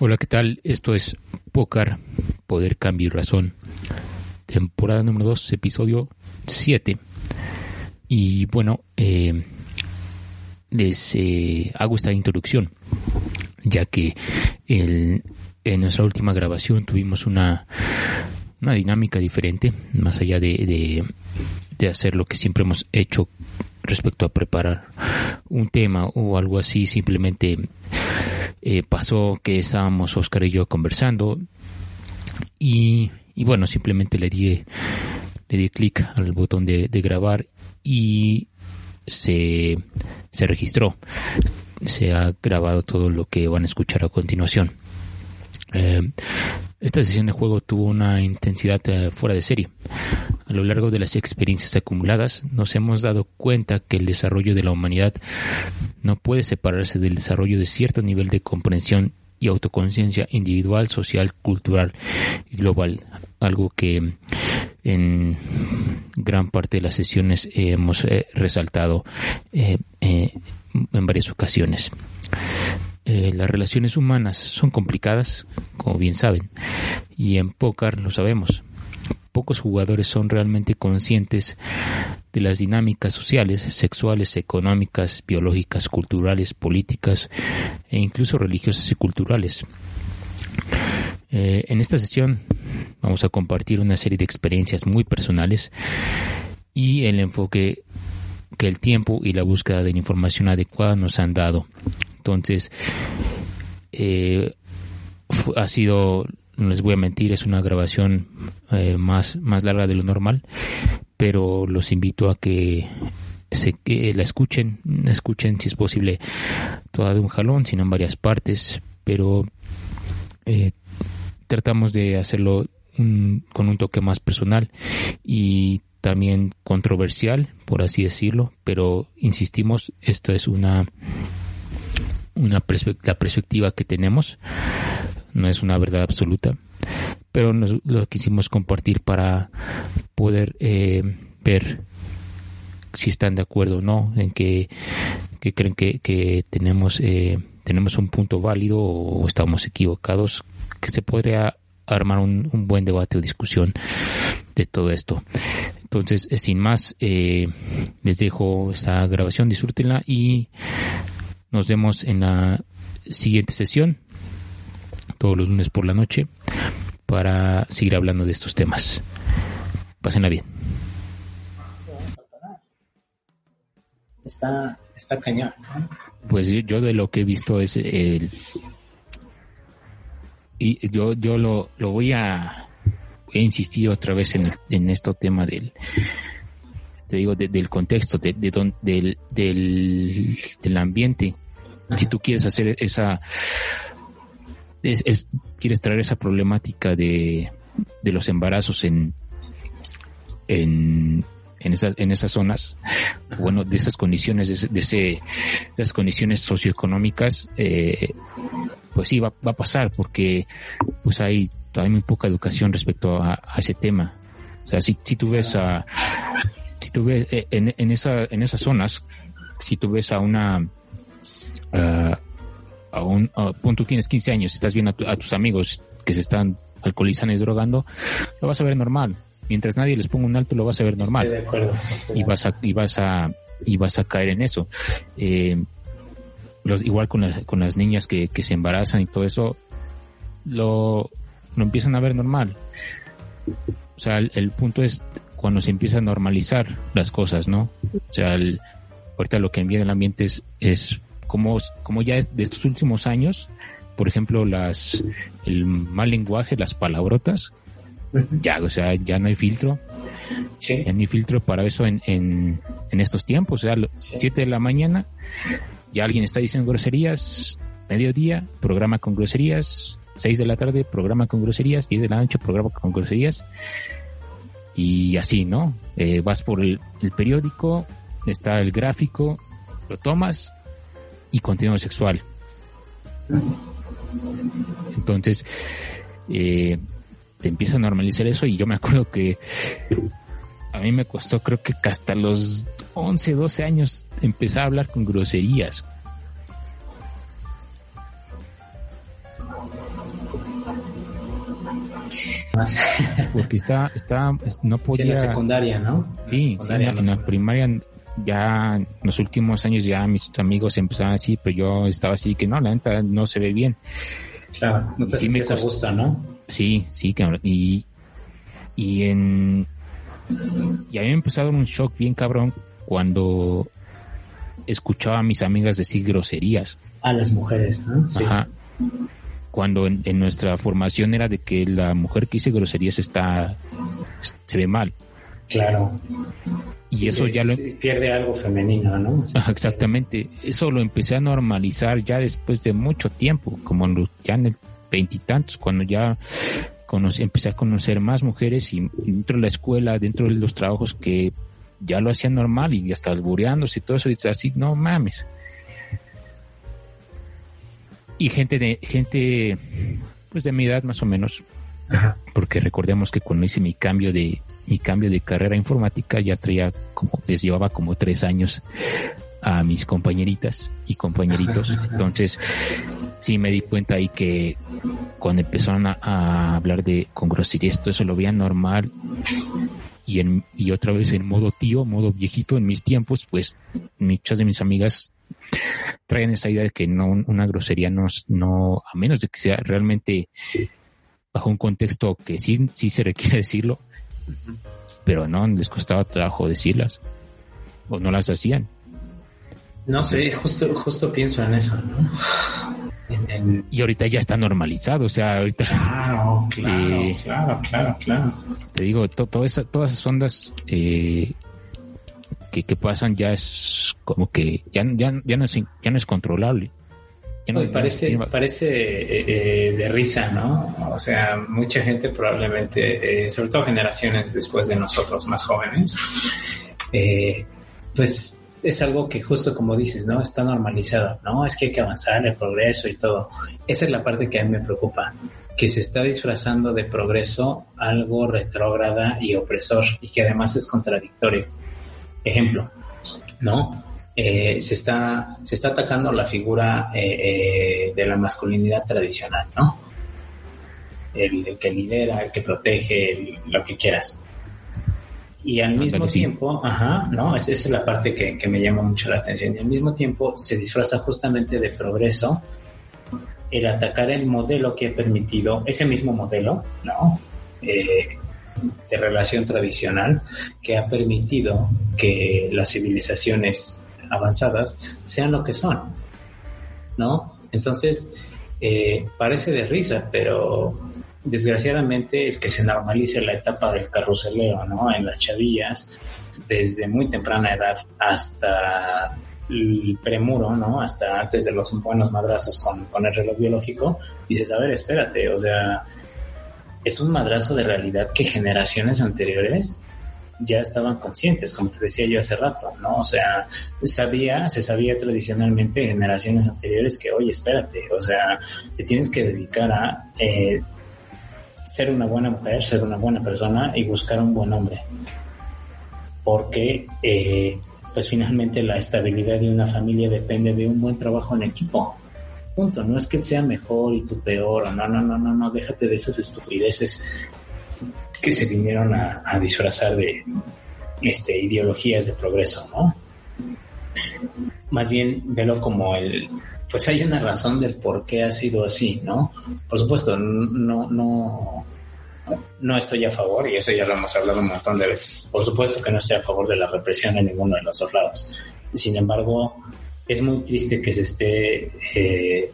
Hola, ¿qué tal? Esto es Pócar, Poder, Cambio y Razón. Temporada número 2, episodio 7. Y bueno, eh, les eh, hago esta introducción, ya que en nuestra última grabación tuvimos una, una dinámica diferente, más allá de, de hacer lo que siempre hemos hecho respecto a preparar un tema o algo así, simplemente eh, pasó que estábamos Oscar y yo conversando y, bueno, simplemente le di, le di clic al botón de, grabar y se, se registró. Se ha grabado todo lo que van a escuchar a continuación. Eh, esta sesión de juego tuvo una intensidad eh, fuera de serie. A lo largo de las experiencias acumuladas nos hemos dado cuenta que el desarrollo de la humanidad no puede separarse del desarrollo de cierto nivel de comprensión y autoconciencia individual, social, cultural y global, algo que en gran parte de las sesiones hemos eh, resaltado en varias ocasiones. Eh, las relaciones humanas son complicadas, como bien saben, y en póker lo sabemos. Pocos jugadores son realmente conscientes de las dinámicas sociales, sexuales, económicas, biológicas, culturales, políticas e incluso religiosas y culturales. Eh, en esta sesión vamos a compartir una serie de experiencias muy personales y el enfoque que el tiempo y la búsqueda de la información adecuada nos han dado entonces, eh, ha sido, no les voy a mentir, es una grabación eh, más, más larga de lo normal, pero los invito a que se, la escuchen, escuchen si es posible toda de un jalón, sino en varias partes, pero eh, tratamos de hacerlo con un toque más personal y también controversial, por así decirlo, pero insistimos, esto es una una la perspectiva que tenemos no es una verdad absoluta, pero nos, lo quisimos compartir para poder eh, ver si están de acuerdo o no, en que, creen que, tenemos, eh, tenemos un punto válido o estamos equivocados, que se podría armar un, buen debate o discusión de todo esto. Entonces, eh, sin más, les dejo esta grabación, disfrútenla y nos vemos en la siguiente sesión, todos los lunes por la noche, para seguir hablando de estos temas. Pásenla bien. Está, está cañón. Pues yo de lo que he visto es el... Y yo, yo lo, lo voy a... He insistido otra vez en, el, en este tema del te digo, del contexto, de, de del, del, del, ambiente. Si tú quieres hacer esa, es, quieres traer esa problemática de, de los embarazos en, en, en esas, en esas zonas, bueno, de esas condiciones, de, ese, de esas condiciones socioeconómicas, eh, pues sí, va, va, a pasar porque pues hay todavía muy poca educación respecto a, a ese tema. O sea, si, si tú ves a, si tú ves eh, en, en, esa, en esas zonas, si tú ves a una, uh, a un punto tienes 15 años, estás viendo a, tus amigos que se están alcoholizando y drogando, lo vas a ver normal. Mientras nadie les ponga un alto, lo vas a ver normal. y vas a, y vas a, y vas a caer en eso. Eh, los, igual con las, con las niñas que, que se embarazan y todo eso, lo, lo empiezan a ver normal. O sea, el punto es cuando se empieza a normalizar las cosas, ¿no? O sea, el, ahorita lo que envía el ambiente es, es como, como ya es de estos últimos años, por ejemplo, las, el mal lenguaje, las palabrotas, ya, o sea, ya no hay filtro. Ya no hay filtro para eso en, en, en estos tiempos. O sea, siete de la mañana, ya alguien está diciendo groserías, mediodía, programa con groserías, 6 de la tarde, programa con groserías, 10 de la noche, programa con groserías y así, ¿no? Eh, vas por el, periódico, está el gráfico, lo tomas y contenido sexual. Entonces, eh, te empieza a normalizar eso y yo me acuerdo que a mí me costó creo que hasta los 11, 12 años empezar a hablar con groserías. Porque está, está, no podía. en la secundaria, ¿no? Sí, en, la, primaria ya en los últimos años ya mis amigos empezaban así, pero yo estaba así que no, la neta no se ve bien. Claro, no te sí me gusta, ¿no? Sí, sí, cabrón. Y, y en y a mí me empezó a dar un shock bien cabrón cuando escuchaba a mis amigas decir groserías. A las mujeres, ¿no? Ajá cuando en, nuestra formación era de que la mujer que dice groserías está se ve mal. Claro. Y eso ya lo pierde algo femenino, ¿no? exactamente. Eso lo empecé a normalizar ya después de mucho tiempo, como ya en el veintitantos, cuando ya empecé a conocer más mujeres y dentro de la escuela, dentro de los trabajos que ya lo hacían normal y hasta albureándose y todo eso, y así, no mames y gente de gente pues de mi edad más o menos. Porque recordemos que cuando hice mi cambio de mi cambio de carrera informática ya traía como les llevaba como tres años a mis compañeritas y compañeritos. Entonces sí me di cuenta ahí que cuando empezaron a, hablar de con grosería esto eso lo veía normal. Y en, y otra vez en modo tío modo viejito en mis tiempos pues muchas de mis amigas traen esa idea de que no una grosería no, no a menos de que sea realmente bajo un contexto que sí, sí se requiere decirlo, pero no les costaba trabajo decirlas o no las hacían. No sé, justo, justo pienso en eso, ¿no? Y ahorita ya está normalizado, o sea, ahorita... Claro, claro, eh, claro, claro, claro. Te digo, todas esas ondas eh, que, pasan ya es como que ya, ya, ya, no, es, ya no es controlable. parece, parece eh, eh, de risa, ¿no? O sea, mucha gente probablemente, eh, sobre todo generaciones después de nosotros más jóvenes, pues es algo que justo como dices, ¿no? Está normalizado, ¿no? Es que hay que avanzar, el progreso y todo. Esa es la parte que a mí me preocupa, que se está disfrazando de progreso algo retrógrada y opresor y que además es contradictorio. Ejemplo, ¿no? Eh, se, está, se está atacando la figura eh, eh, de la masculinidad tradicional, ¿no? El, que lidera, el que protege, lo que quieras. Y al mismo tiempo, ajá, ¿no? Esa es la parte que, que, me llama mucho la atención. Y al mismo tiempo se disfraza justamente de progreso el atacar el modelo que ha permitido, ese mismo modelo, ¿no? De relación tradicional que ha permitido que las civilizaciones avanzadas sean lo que son, ¿no? Entonces, eh, parece de risa, pero desgraciadamente el que se normalice la etapa del carruseleo, ¿no? En las chavillas, desde muy temprana edad hasta el premuro, ¿no? Hasta antes de los buenos madrazos con, con el reloj biológico, dices, a ver, espérate, o sea, es un madrazo de realidad que generaciones anteriores ya estaban conscientes, como te decía yo hace rato, ¿no? O sea, sabía, se sabía tradicionalmente en generaciones anteriores que, oye, espérate, o sea, te tienes que dedicar a eh, ser una buena mujer, ser una buena persona y buscar un buen hombre. Porque, eh, pues finalmente la estabilidad de una familia depende de un buen trabajo en equipo punto. No es que él sea mejor y tú peor, no, no, no, no, no, déjate de esas estupideces que se vinieron a, disfrazar de este, ideologías de progreso, ¿no? Más bien velo como el, pues hay una razón del por qué ha sido así, ¿no? Por supuesto, no, no, no estoy a favor, y eso ya lo hemos hablado un montón de veces. Por supuesto que no estoy a favor de la represión en ninguno de los dos lados. Sin embargo, es muy triste que se esté eh,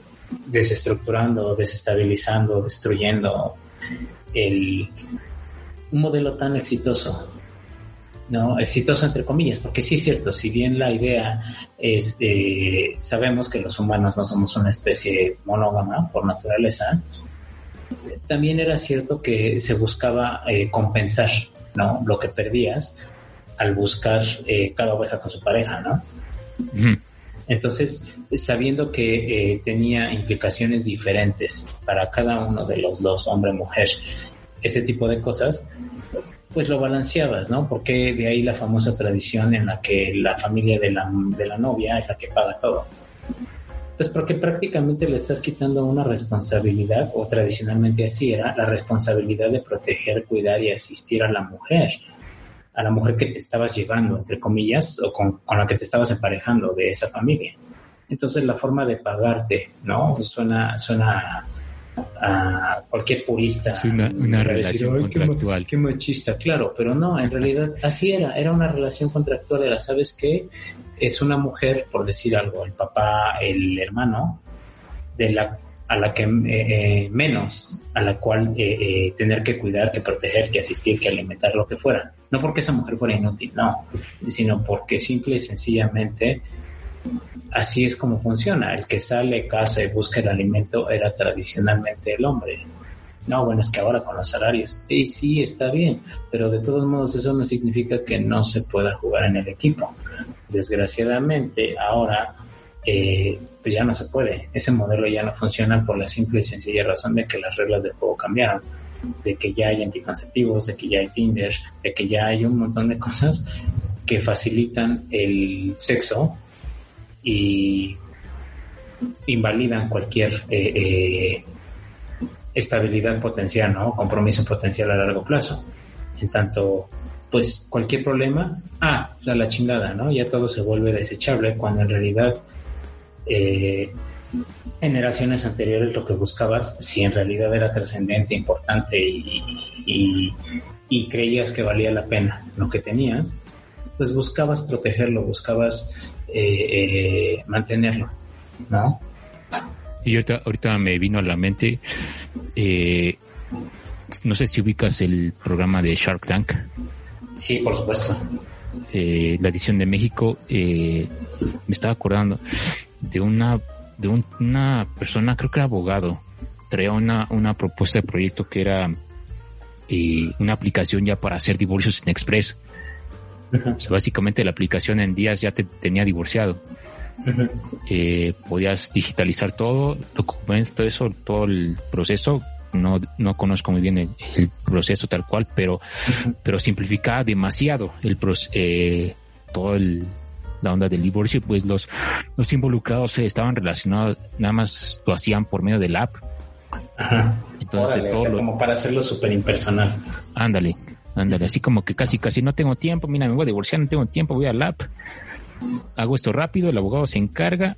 desestructurando, desestabilizando, destruyendo el, un modelo tan exitoso. ¿no? Exitoso entre comillas, porque sí es cierto, si bien la idea es, eh, sabemos que los humanos no somos una especie monógama por naturaleza, también era cierto que se buscaba eh, compensar, ¿no? Lo que perdías al buscar cada oveja con su pareja, ¿no? Entonces, sabiendo que eh, tenía implicaciones diferentes para cada uno de los dos, hombre-mujer, ese tipo de cosas, pues lo balanceabas, ¿no? Porque de ahí la famosa tradición en la que la familia de la, de la novia es la que paga todo. Pues porque prácticamente le estás quitando una responsabilidad, o tradicionalmente así era, la responsabilidad de proteger, cuidar y asistir a la mujer, a la mujer que te estabas llevando, entre comillas, o con, con la que te estabas emparejando de esa familia. Entonces la forma de pagarte, ¿no? Suena, suena a cualquier purista. Es una, relación contractual. Qué, machista, claro, pero no, en realidad así era, era una relación contractual, era, ¿sabes qué? Es una mujer, por decir algo, el papá, el hermano, de la a la que eh, eh, menos, a la cual eh, tener que cuidar, que proteger, que asistir, que alimentar, lo que fuera. No porque esa mujer fuera inútil, no, sino porque simple y sencillamente así es como funciona. El que sale, casa y busca el alimento era tradicionalmente el hombre. No, bueno, es que ahora con los salarios, y sí, está bien, pero de todos modos eso no significa que no se pueda jugar en el equipo. Desgraciadamente, ahora eh, pues ya no se puede. Ese modelo ya no funciona por la simple y sencilla razón de que las reglas del juego cambiaron, de que ya hay anticonceptivos, de que ya hay Tinder, de que ya hay un montón de cosas que facilitan el sexo y invalidan cualquier eh, eh, estabilidad potencial, ¿no? Compromiso potencial a largo plazo. En tanto, pues cualquier problema, ah, la, la chingada, ¿no? Ya todo se vuelve desechable cuando en realidad eh, generaciones anteriores lo que buscabas, si en realidad era trascendente, importante y, y, creías que valía la pena lo que tenías, pues buscabas protegerlo, buscabas eh, eh, mantenerlo, ¿no? Y ahorita, ahorita me vino a la mente, eh, no sé si ubicas el programa de Shark Tank. Sí, por supuesto. la edición de México, me estaba acordando de una, de una persona, creo que era abogado, traía una, una propuesta de proyecto que era una aplicación ya para hacer divorcios en Express básicamente la aplicación en días ya te tenía divorciado. Eh, podías digitalizar todo, documentos, todo eso, todo el proceso. No, no conozco muy bien el, proceso tal cual, pero, pero simplificaba demasiado el eh, todo el, la onda del divorcio, pues los, los involucrados estaban relacionados, nada más lo hacían por medio del app. Entonces, de todo como para hacerlo súper impersonal. Ándale, Ándale, así como que casi, casi no tengo tiempo, mira, me voy a divorciar, no tengo tiempo, voy al app, hago esto rápido, el abogado se encarga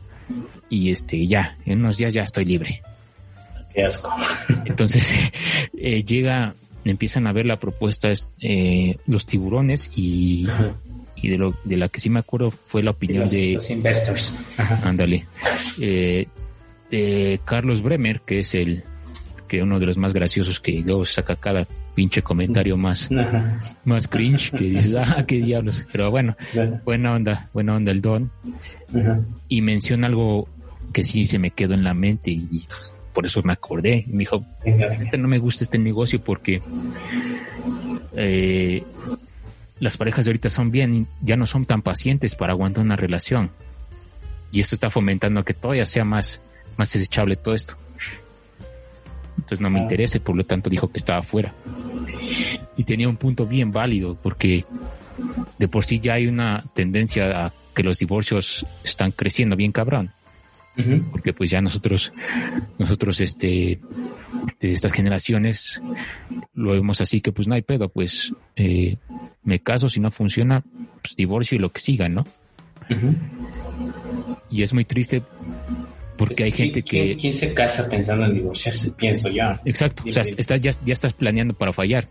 y este, ya, en unos días ya estoy libre. Qué asco. Entonces, eh, llega, empiezan a ver la propuesta, es, eh, los tiburones y, y de, lo, de la que sí me acuerdo fue la opinión de... Los investors. Ándale. Eh, de Carlos Bremer, que es el, que uno de los más graciosos que luego saca cada pinche comentario más, más cringe que dices, ah, qué diablos. Pero bueno, buena onda, buena onda el don. Y menciona algo que sí se me quedó en la mente y, por eso me acordé. Y me dijo, no me gusta este negocio porque eh, las parejas de ahorita son bien, ya no son tan pacientes para aguantar una relación. Y esto está fomentando que todavía sea más, más desechable todo esto entonces no me interesa, por lo tanto dijo que estaba fuera. Y tenía un punto bien válido, porque de por sí ya hay una tendencia a que los divorcios están creciendo bien cabrón. Porque pues ya nosotros, nosotros este, de estas generaciones, lo vemos así que pues no hay pedo, pues eh, me caso, si no funciona, pues divorcio y lo que siga, ¿no? Y es muy triste porque hay gente que... ¿quién, se casa pensando en divorciarse? Pienso yo. Exacto, o sea, ya, ya estás planeando para fallar.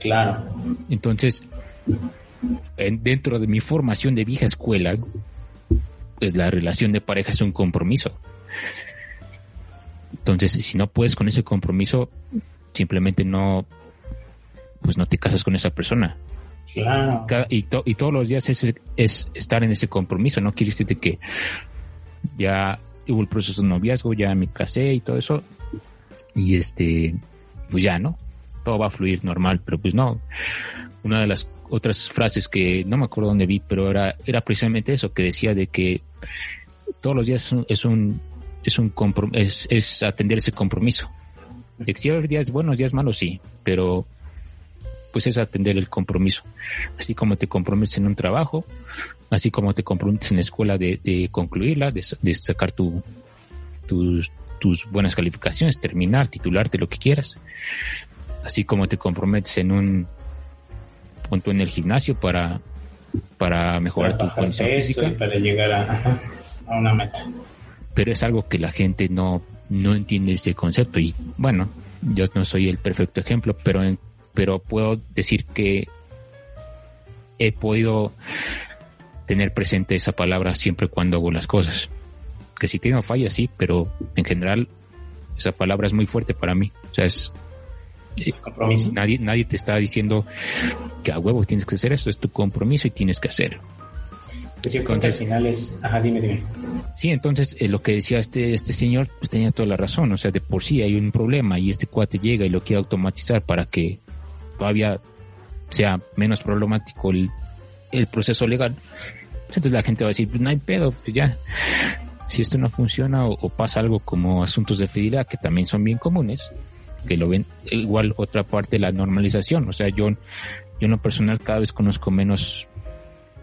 Claro. Entonces, dentro de mi formación de vieja escuela, pues la relación de pareja es un compromiso. Entonces, si no puedes con ese compromiso, simplemente no, pues no te casas con esa persona. Claro. y, y todos los días es, es, estar en ese compromiso, no quiere decir que ya hubo el proceso de noviazgo, ya me casé y todo eso. Y este, pues ya, ¿no? Todo va a fluir normal, pero pues no. Una de las otras frases que no me acuerdo dónde vi, pero era, era precisamente eso, que decía de que todos los días es un, es un, es, es atender ese compromiso. De que si hay días buenos, días malos, sí, pero pues es atender el compromiso. Así como te comprometes en un trabajo, así como te comprometes en la escuela de, concluirla, de, sacar tu, tus, tus buenas calificaciones, terminar, titularte, lo que quieras. Así como te comprometes en un punto en el gimnasio para, para mejorar tu condición física. para llegar a, a una meta. Pero es algo que la gente no, no entiende ese concepto y bueno, yo no soy el perfecto ejemplo, pero, pero puedo decir que he podido tener presente esa palabra siempre cuando hago las cosas. Que si tengo fallas, sí, pero en general esa palabra es muy fuerte para mí. O sea, es... Eh, compromiso. Nadie, nadie te está diciendo que a huevo tienes que hacer eso, es tu compromiso y tienes que hacerlo. Pues entonces, al final es, ajá, dime, dime. Sí, entonces eh, lo que decía este, este señor, pues tenía toda la razón, o sea, de por sí hay un problema y este cuate llega y lo quiere automatizar para que todavía sea menos problemático el, el proceso legal. Entonces la gente va a decir, pues no hay pedo, pues ya. Si esto no funciona o, pasa algo como asuntos de fidelidad que también son bien comunes, que lo ven igual otra parte la normalización, o sea, yo yo en lo personal cada vez conozco menos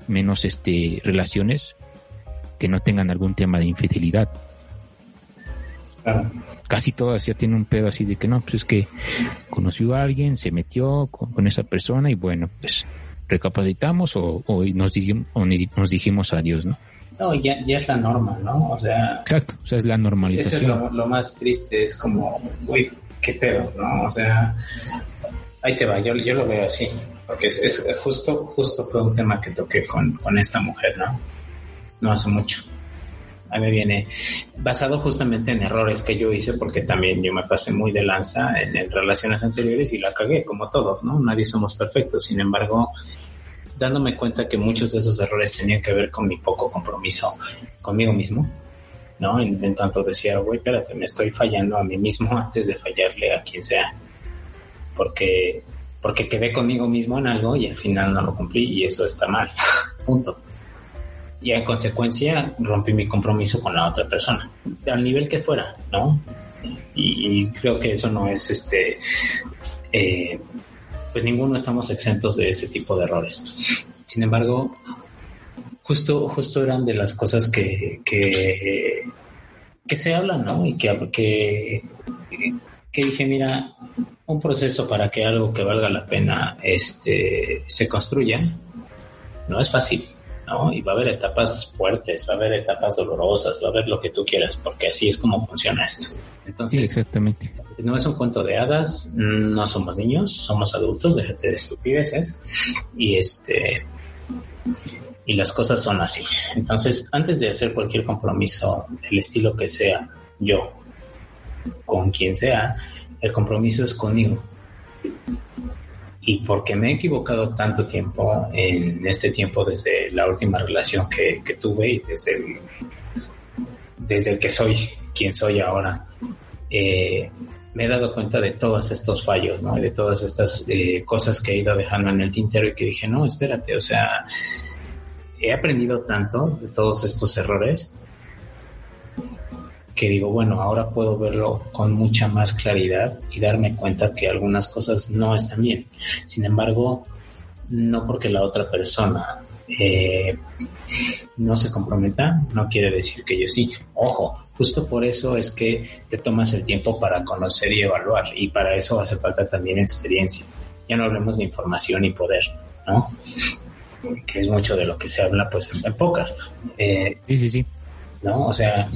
menos este, relaciones que no tengan algún tema de infidelidad. Casi todas ya tienen un pedo así de que no, pues es que conoció a alguien, se metió con, esa persona y bueno, pues recapacitamos o, nos, dijimos, nos dijimos adiós, ¿no? No, ya, ya es la norma, ¿no? O sea... Exacto, o sea, es la normalización. Eso es lo, más triste, es como, uy, qué pedo, ¿no? O sea, ahí te va, yo, yo lo veo así porque es, justo, justo fue un tema que toqué con, con esta mujer, ¿no? No hace mucho. A mí viene basado justamente en errores que yo hice, porque también yo me pasé muy de lanza en, relaciones anteriores y la cagué, como todos, ¿no? Nadie somos perfectos. Sin embargo, dándome cuenta que muchos de esos errores tenían que ver con mi poco compromiso conmigo mismo, ¿no? En, en tanto decía, güey, espérate, me estoy fallando a mí mismo antes de fallarle a quien sea. Porque porque quedé conmigo mismo en algo y al final no lo cumplí y eso está mal. Punto. Y en consecuencia rompí mi compromiso con la otra persona, al nivel que fuera, ¿no? Y, creo que eso no es este. Eh, pues ninguno estamos exentos de ese tipo de errores. Sin embargo, justo, justo eran de las cosas que, que, que se hablan, ¿no? Y que, que que dije, mira, un proceso para que algo que valga la pena este, se construya no es fácil, ¿no? Y va a haber etapas fuertes, va a haber etapas dolorosas, va a haber lo que tú quieras, porque así es como funciona esto. Entonces, exactamente. No es un cuento de hadas, no somos niños, somos adultos, déjate de estupideces. Y este y las cosas son así. Entonces, antes de hacer cualquier compromiso del estilo que sea, yo con quien sea, el compromiso es conmigo. Y porque me he equivocado tanto tiempo en este tiempo desde la última relación que, tuve y desde el, desde el que soy quien soy ahora, eh, me he dado cuenta de todos estos fallos, ¿no? de todas estas eh, cosas que he ido dejando en el tintero y que dije, no, espérate, o sea, he aprendido tanto de todos estos errores que digo, bueno, ahora puedo verlo con mucha más claridad y darme cuenta que algunas cosas no están bien. Sin embargo, no porque la otra persona eh, no se comprometa, no quiere decir que yo sí. Ojo, justo por eso es que te tomas el tiempo para conocer y evaluar y para eso hace falta también experiencia. Ya no hablemos de información y poder, ¿no? Que es mucho de lo que se habla pues en, en Eh, sí, sí, sí ¿no? O sea,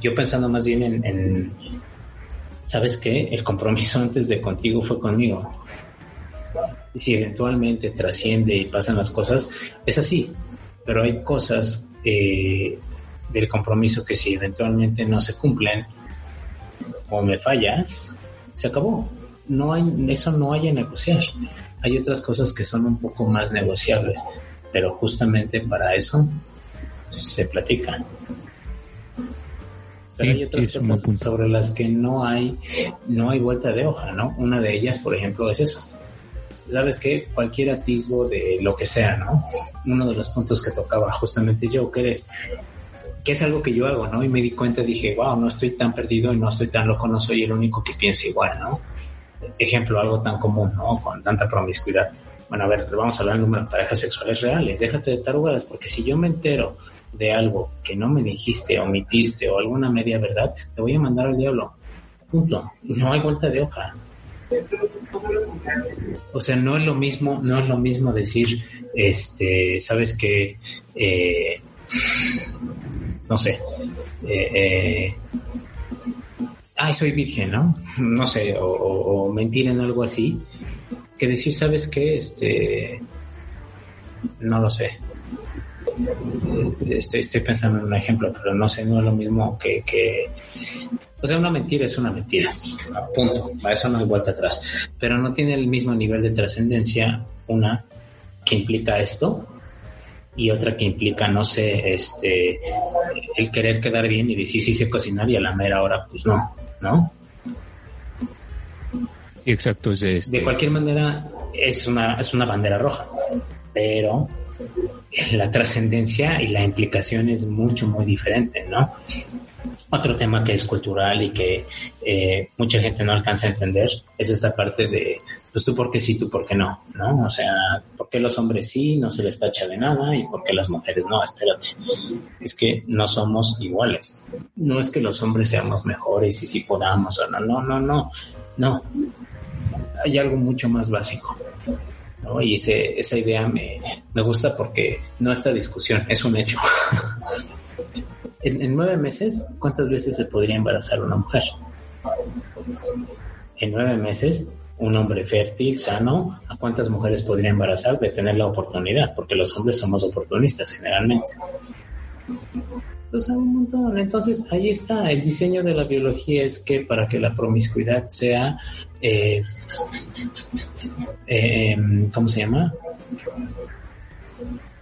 yo pensando más bien en, ¿sabes qué? El compromiso antes de contigo fue conmigo. Y si eventualmente trasciende y pasan las cosas, es así. Pero hay cosas eh, del compromiso que si eventualmente no se cumplen o me fallas, se acabó. No hay, eso no hay en negociar. Hay otras cosas que son un poco más negociables, pero justamente para eso se platican. Pero hay otras cosas sobre las que no hay, no hay vuelta de hoja, ¿no? Una de ellas, por ejemplo, es eso. ¿Sabes qué? Cualquier atisbo de lo que sea, ¿no? Uno de los puntos que tocaba justamente yo, que es, que es algo que yo hago, ¿no? Y me di cuenta, dije, wow, no estoy tan perdido y no estoy tan loco, no soy el único que piensa igual, ¿no? ejemplo, algo tan común, ¿no? Con tanta promiscuidad. Bueno, a ver, vamos a hablar del número de parejas sexuales reales. Déjate de tarugadas, porque si yo me entero de algo que no me dijiste, omitiste o alguna media verdad, te voy a mandar al diablo. Punto. No hay vuelta de hoja. O sea, no es lo mismo, no es lo mismo decir, este, sabes que, eh, no sé, eh, eh, ay, soy virgen, ¿no? No sé, o, mentir en algo así, que decir, sabes que, este, no lo sé. Estoy, estoy pensando en un ejemplo, pero no sé, no es lo mismo que, que o sea, una mentira es una mentira, punto, a eso no hay vuelta atrás, pero no tiene el mismo nivel de trascendencia una que implica esto y otra que implica, no sé, este, el querer quedar bien y decir sí sé cocinar y a la mera hora, pues no, ¿no? Sí, exacto. Es este... De cualquier manera, es una, es una bandera roja, pero la trascendencia y la implicación es mucho, muy diferente, ¿no? Otro tema que es cultural y que eh, mucha gente no alcanza a entender es esta parte de, pues tú por qué sí, tú por qué no, ¿no? O sea, ¿por qué los hombres sí, no se les tacha de nada y por qué las mujeres no? Espérate, es que no somos iguales. No es que los hombres seamos mejores y si podamos o no, no, no, no, no. Hay algo mucho más básico. ¿no? Y ese, esa idea me, me gusta porque no esta discusión, es un hecho. en, nueve meses, ¿cuántas veces se podría embarazar una mujer? En nueve meses, un hombre fértil, sano, ¿a cuántas mujeres podría embarazar de tener la oportunidad? Porque los hombres somos oportunistas generalmente. Pues a un montón. Entonces, ahí está. El diseño de la biología es que para que la promiscuidad sea, eh, eh, em, ¿cómo se llama?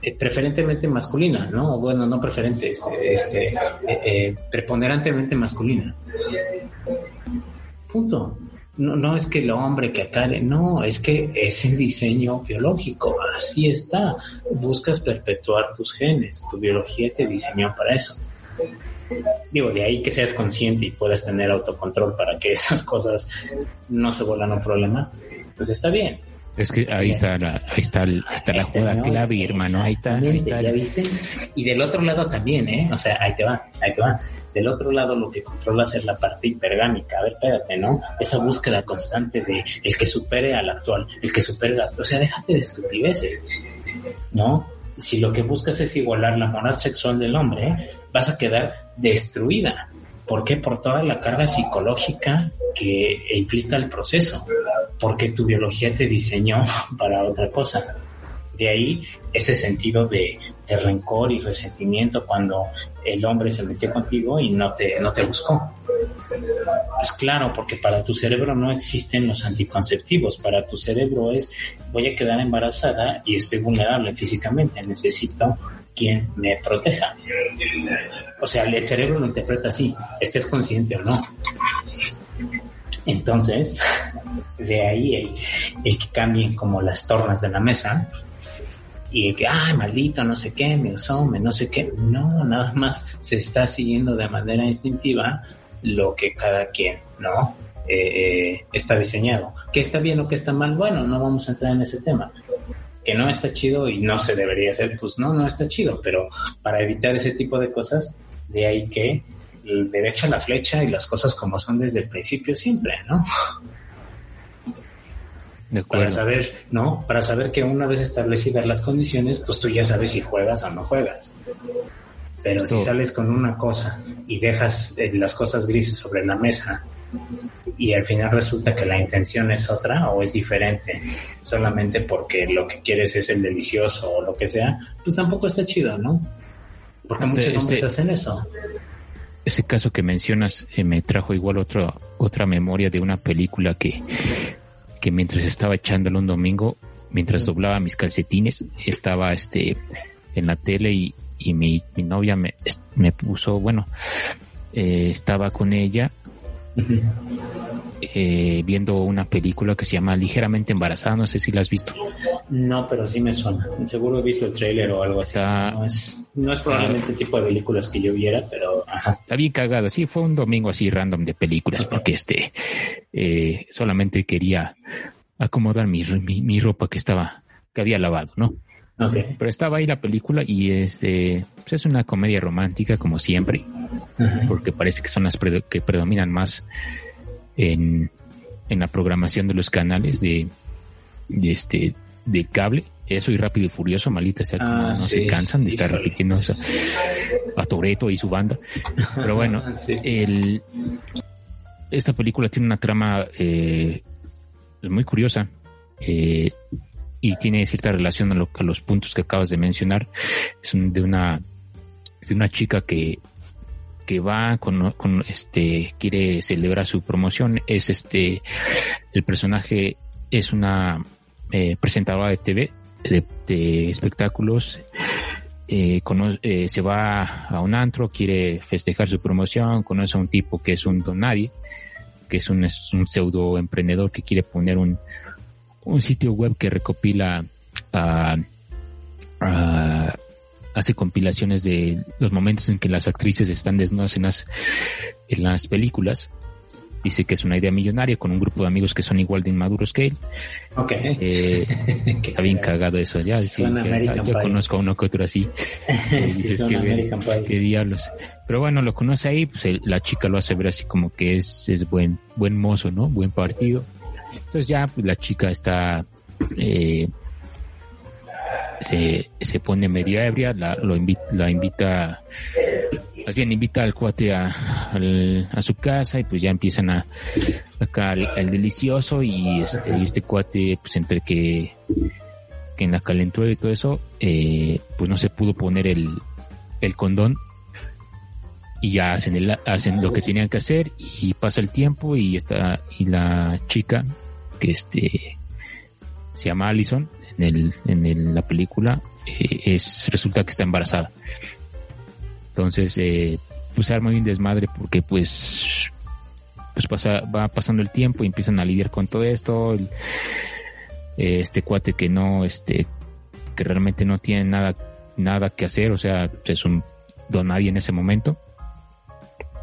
Eh, preferentemente masculina, ¿no? Bueno, no preferente, este, este eh, eh, preponderantemente masculina. Punto. No, no es que el hombre que acá, no, es que es el diseño biológico, así está. Buscas perpetuar tus genes, tu biología te diseñó para eso. Digo, de ahí que seas consciente y puedas tener autocontrol para que esas cosas no se vuelvan un problema, pues está bien es que ahí está la, ahí está, está la jugada clave, hermano. Ahí está, ahí está. ¿Ya viste? Y del otro lado también, ¿eh? O sea, ahí te va, ahí te va. Del otro lado lo que controla es la parte hipergámica. A ver, espérate, ¿no? Esa búsqueda constante de el que supere al actual, el que supere al actual. O sea, déjate de estupideces, ¿no? Si lo que buscas es igualar la moral sexual del hombre, vas a quedar destruida. ¿Por qué? Por toda la carga psicológica que implica el proceso porque tu biología te diseñó para otra cosa. De ahí ese sentido de, rencor y resentimiento cuando el hombre se metió contigo y no te, no te buscó. Pues claro, porque para tu cerebro no existen los anticonceptivos. Para tu cerebro es voy a quedar embarazada y estoy vulnerable físicamente. Necesito quien me proteja. O sea, el cerebro lo interpreta así, estés consciente o no. Entonces, de ahí el, que cambien como las tornas de la mesa y que, ay, maldito, no sé qué, me usó, me no sé qué. No, nada más se está siguiendo de manera instintiva lo que cada quien, ¿no? Eh, eh, está diseñado. ¿Qué está bien o qué está mal? Bueno, no vamos a entrar en ese tema. Que no está chido y no se debería hacer, pues no, no está chido, pero para evitar ese tipo de cosas, de ahí que derecha la flecha y las cosas como son desde el principio siempre, ¿no? De Para saber, ¿no? Para saber que una vez establecidas las condiciones, pues tú ya sabes si juegas o no juegas. Pero si sales con una cosa y dejas eh, las cosas grises sobre la mesa y al final resulta que la intención es otra o es diferente solamente porque lo que quieres es el delicioso o lo que sea, pues tampoco está chido, ¿no? Porque este, muchos hombres este hacen eso ese caso que mencionas eh, me trajo igual otra otra memoria de una película que, que mientras estaba echándolo un domingo, mientras doblaba mis calcetines, estaba este en la tele y, y mi, mi novia me, me puso, bueno, eh, estaba con ella eh, viendo una película que se llama Ligeramente Embarazada, no sé si la has visto. No, pero sí me suena. Seguro he visto el tráiler o algo así. no, es, no es probablemente el tipo de películas que yo viera, pero... Está bien cagada, sí, fue un domingo así random de películas, porque este eh, solamente quería acomodar mi, mi, ropa que estaba, que había lavado, ¿no? Pero estaba ahí la película y este pues es una comedia romántica como siempre, porque parece que son las que predominan más en, en la programación de los canales de, de este de cable. Eso y Rápido y Furioso, malita sea, ah, no se cansan de estar repitiendo a Toreto y su banda. Pero bueno, el, esta película tiene una trama eh, muy curiosa. Eh, y tiene cierta relación a, a, los puntos que acabas de mencionar. Es de una de una chica que que va con, con, este quiere celebrar su promoción es este el personaje es una eh, presentadora de TV de, espectáculos eh, eh, se va a un antro quiere festejar su promoción conoce a un tipo que es un don nadie que es un, es un pseudo emprendedor que quiere poner un, un sitio web que recopila a, a hace compilaciones de los momentos en que las actrices están desnudas en las, en las películas. Dice que es una idea millonaria con un grupo de amigos que son igual de inmaduros que él. Ok. Eh, está bien cagado eso ya. Sí, yo conozco a uno que otro así. dices, qué, diablos. Pero bueno, lo conoce ahí, pues la chica lo hace ver así como que es, es buen, buen mozo, ¿no? Buen partido. Entonces ya pues, la chica está eh, se, se pone media ebria, la, lo invita, la invita, más bien invita al cuate a, a su casa y pues ya empiezan a acá el, delicioso y este, y este cuate pues entre que, que en la calentura y todo eso, eh, pues no se pudo poner el, el condón y ya hacen el, hacen lo que tenían que hacer y pasa el tiempo y está y la chica que este se llama Allison en, el, en la película, eh, es, resulta que está embarazada. Entonces, eh, pues arma un desmadre porque pues, pues pasa, va pasando el tiempo y empiezan a lidiar con todo esto. Eh, este cuate que no, este, que realmente no tiene nada, nada que hacer, o sea, es un don nadie en ese momento.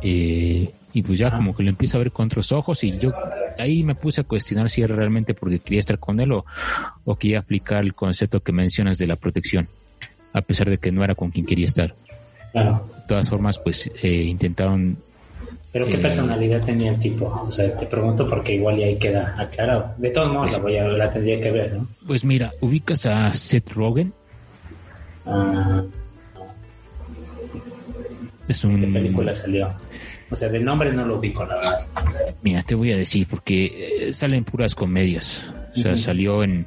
Eh, y pues ya como que lo empieza a ver con otros ojos y yo ahí me puse a cuestionar si era realmente porque quería estar con él o, o quería aplicar el concepto que mencionas de la protección, a pesar de que no era con quien quería estar. Claro. De todas formas, pues eh, intentaron... ¿Pero qué eh, personalidad tenía el tipo? O sea, te pregunto porque igual ya ahí queda aclarado. De todos modos, la, voy a, la tendría que ver, ¿no? Pues mira, ubicas a Seth Rogen. Ah, es un... ¿Qué película salió? O sea, de nombre no lo ubico, la verdad. Mira, te voy a decir, porque eh, salen puras comedias. O sea, salió en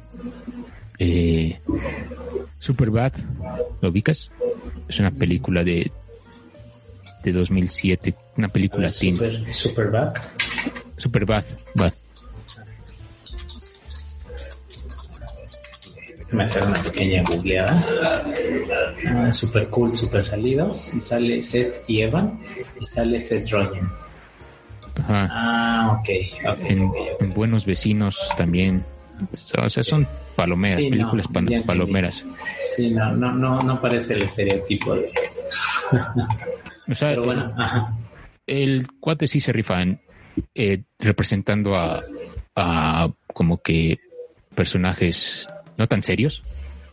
eh, Superbad, ¿lo ubicas? Es una película de de 2007, una película teen. Super, Superbad. Superbad, bad. Me hacer una pequeña googleada. Ah, super cool, super salidos. Y sale Seth y Evan. Y sale Seth Rogen. Ajá. Ah, ok. en, Buenos Vecinos también. O sea, son palomeras, películas palomeras. Sí, no, no, no, no parece el estereotipo de. o sea, Pero bueno, el cuate sí se rifa eh, representando a, a como que personajes no tan serios,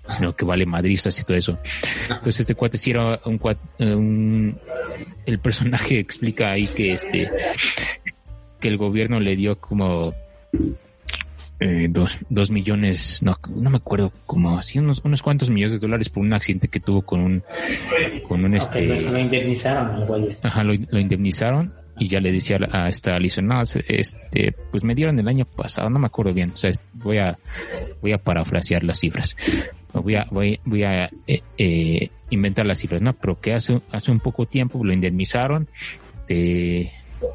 sino que vale madristas y todo eso. Entonces este cuate sí era un, cuate, eh, un el personaje explica ahí que este que el gobierno le dio como eh, dos, dos, millones, no, no me acuerdo, como así unos, unos cuantos millones de dólares por un accidente que tuvo con un, con un este. lo, indemnizaron, este. Ajá, lo, lo indemnizaron y ya le decía a esta Alison, no, este, pues me dieron el año pasado, no me acuerdo bien, o sea, voy a, voy a parafrasear las cifras, voy a, voy, voy a eh, eh, inventar las cifras, ¿no? Pero que hace, hace un poco tiempo lo indemnizaron de,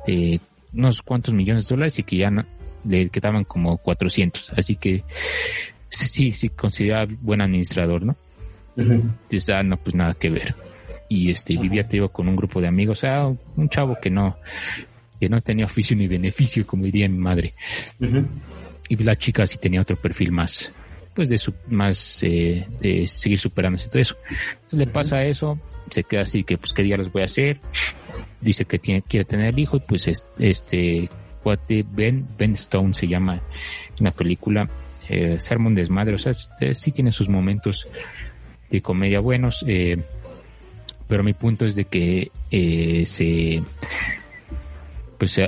de unos cuantos millones de dólares y que ya no, le quedaban como 400, así que sí, sí, considera buen administrador, ¿no? Entonces, ah, no, pues nada que ver y este vivía te con un grupo de amigos, o sea, un chavo que no que no tenía oficio ni beneficio, como diría mi madre. Y la chica sí tenía otro perfil más, pues de su, más, eh, de seguir superándose todo eso. Entonces le pasa eso, se queda así que pues qué día los voy a hacer. Dice que tiene, quiere tener hijo y pues este, cuate Ben, Ben Stone se llama una película, eh, Sermon Desmadre, o sea, sí tiene sus momentos de comedia buenos, eh, pero mi punto es de que eh, se pues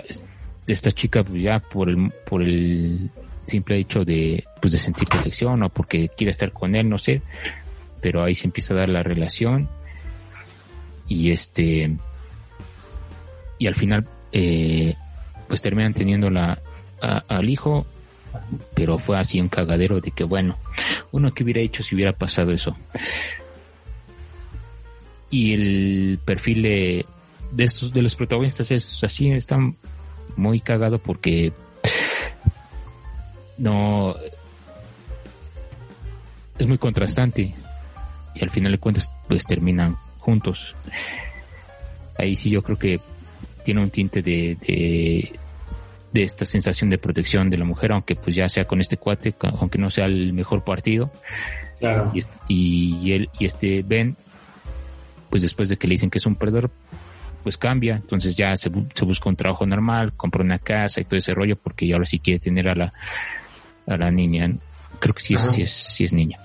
esta chica pues ya por el por el simple hecho de pues de sentir protección o porque quiere estar con él no sé pero ahí se empieza a dar la relación y este y al final eh, pues terminan teniendo la al hijo pero fue así un cagadero de que bueno uno que hubiera hecho si hubiera pasado eso y el perfil de, de estos de los protagonistas es así están muy cagado porque no es muy contrastante y al final de cuentas pues terminan juntos ahí sí yo creo que tiene un tinte de, de, de esta sensación de protección de la mujer aunque pues ya sea con este cuate aunque no sea el mejor partido claro. y, y él y este Ben pues después de que le dicen que es un perdedor, pues cambia, entonces ya se, se, busca un trabajo normal, compra una casa y todo ese rollo porque ya ahora sí quiere tener a la, a la niña. Creo que sí es, sí es, sí es niña.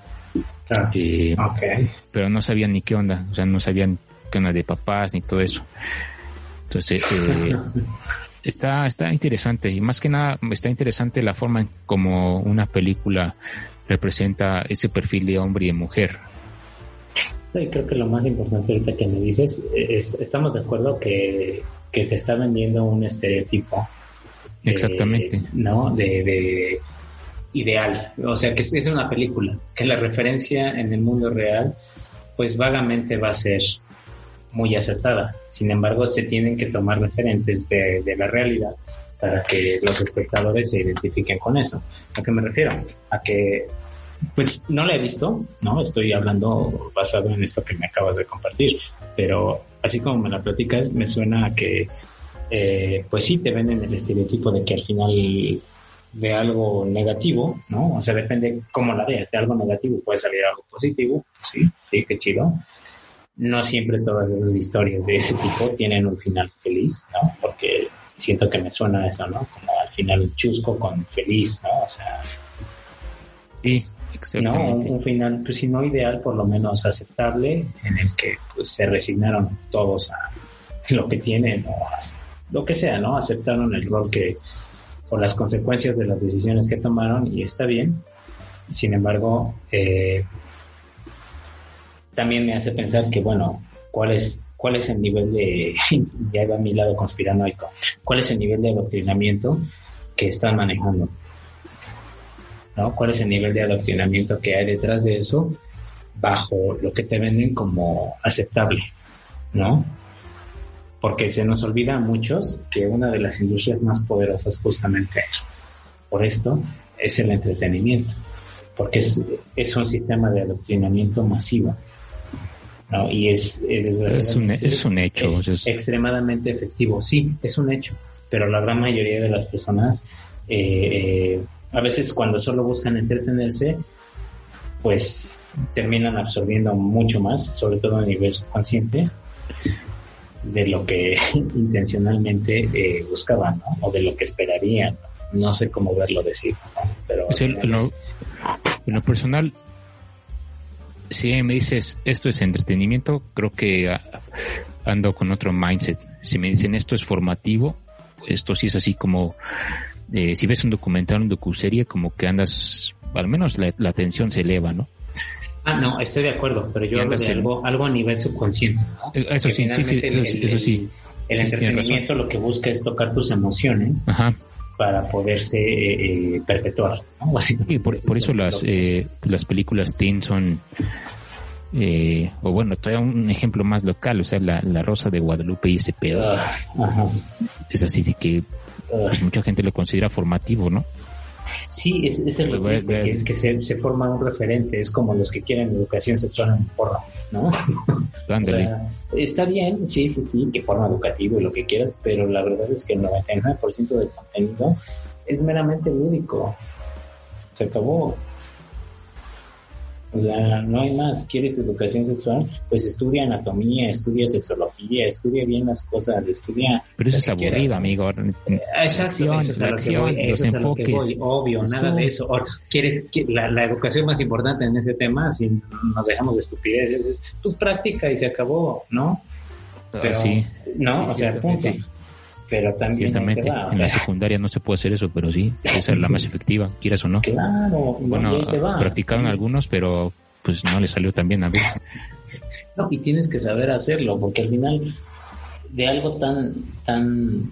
Eh, okay. Pero no sabían ni qué onda, o sea, no sabían qué onda de papás ni todo eso. Entonces, eh, está, está interesante y más que nada está interesante la forma en como una película representa ese perfil de hombre y de mujer. Y creo que lo más importante ahorita que me dices, es, estamos de acuerdo que, que, te está vendiendo un estereotipo. Exactamente. ¿No? De, de, ideal. O sea, que es una película, que la referencia en el mundo real, pues vagamente va a ser muy acertada. Sin embargo, se tienen que tomar referentes de, de la realidad para que los espectadores se identifiquen con eso. ¿A qué me refiero? A que pues no la he visto, ¿no? Estoy hablando basado en esto que me acabas de compartir, pero así como me la platicas, me suena a que, eh, pues sí, te venden el estereotipo de que al final de algo negativo, ¿no? O sea, depende cómo la veas, de algo negativo puede salir algo positivo, pues sí, sí, qué chido. No siempre todas esas historias de ese tipo tienen un final feliz, ¿no? Porque siento que me suena eso, ¿no? Como al final chusco con feliz, ¿no? O sea, Sí. ¿No? Un, final, pues si no ideal, por lo menos aceptable, en el que pues se resignaron todos a lo que tienen o a lo que sea, ¿no? Aceptaron el rol que, o las consecuencias de las decisiones que tomaron y está bien. Sin embargo, eh, también me hace pensar que, bueno, ¿cuál es, cuál es el nivel de, ya va a mi lado conspiranoico, cuál es el nivel de adoctrinamiento que están manejando? ¿No? ¿Cuál es el nivel de adoctrinamiento que hay detrás de eso bajo lo que te venden como aceptable, ¿no? Porque se nos olvida a muchos que una de las industrias más poderosas justamente por esto es el entretenimiento, porque es, es un sistema de adoctrinamiento masivo. ¿no? Y es, es, un, es un hecho. Es extremadamente efectivo, sí, es un hecho, pero la gran mayoría de las personas eh, eh a veces cuando solo buscan entretenerse, pues terminan absorbiendo mucho más, sobre todo a nivel subconsciente, de lo que intencionalmente eh, buscaban, ¿no? O de lo que esperarían. No sé cómo verlo decir, pero... en, lo, personal, si me dices esto es entretenimiento, creo que ah, ando con otro mindset. Si me dicen esto es formativo, esto sí es así como eh, si ves un documental, un docuserie, como que andas, al menos la, la atención se eleva, ¿no? Ah, no, estoy de acuerdo, pero yo hablo de algo, algo a nivel subconsciente. Eh, eso, sí, sí, sí, eso, sí. El, entretenimiento lo que busca es tocar tus emociones para poderse eh, perpetuar. ¿no? Y por, por eso las, eh, las películas teen son, eh, o bueno, trae un ejemplo más local, o sea, la, la Rosa de Guadalupe y ese pedo. Ah, ajá. Es así de que pues mucha gente lo considera formativo, ¿no? Sí, es, es el que, que se, se, forma un referente, es como los que quieren educación sexual en porno, ¿no? está bien, sí, sí, sí, que forma educativo y lo que quieras, pero la verdad es que el 99% del contenido es meramente lúdico. Se acabó. O sea, no hay más. ¿Quieres educación sexual? Pues estudia anatomía, estudia sexología, estudia bien las cosas, estudia... Pero eso es aburrido, amigo. Exacto, eso es a lo que voy, eso es a lo que voy. Obvio, nada de eso. ¿Quieres la, la, educación más importante en ese tema? Si nos dejamos de estupideces, pues práctica y se acabó, ¿no? Ah, Pero, sí. No, o sea, punto pero también en la secundaria no se puede hacer eso, pero sí, esa es la más efectiva, quieras o no. Claro, bueno, practicaron algunos, pero pues no le salió tan bien a ver. No, y tienes que saber hacerlo, porque al final de algo tan tan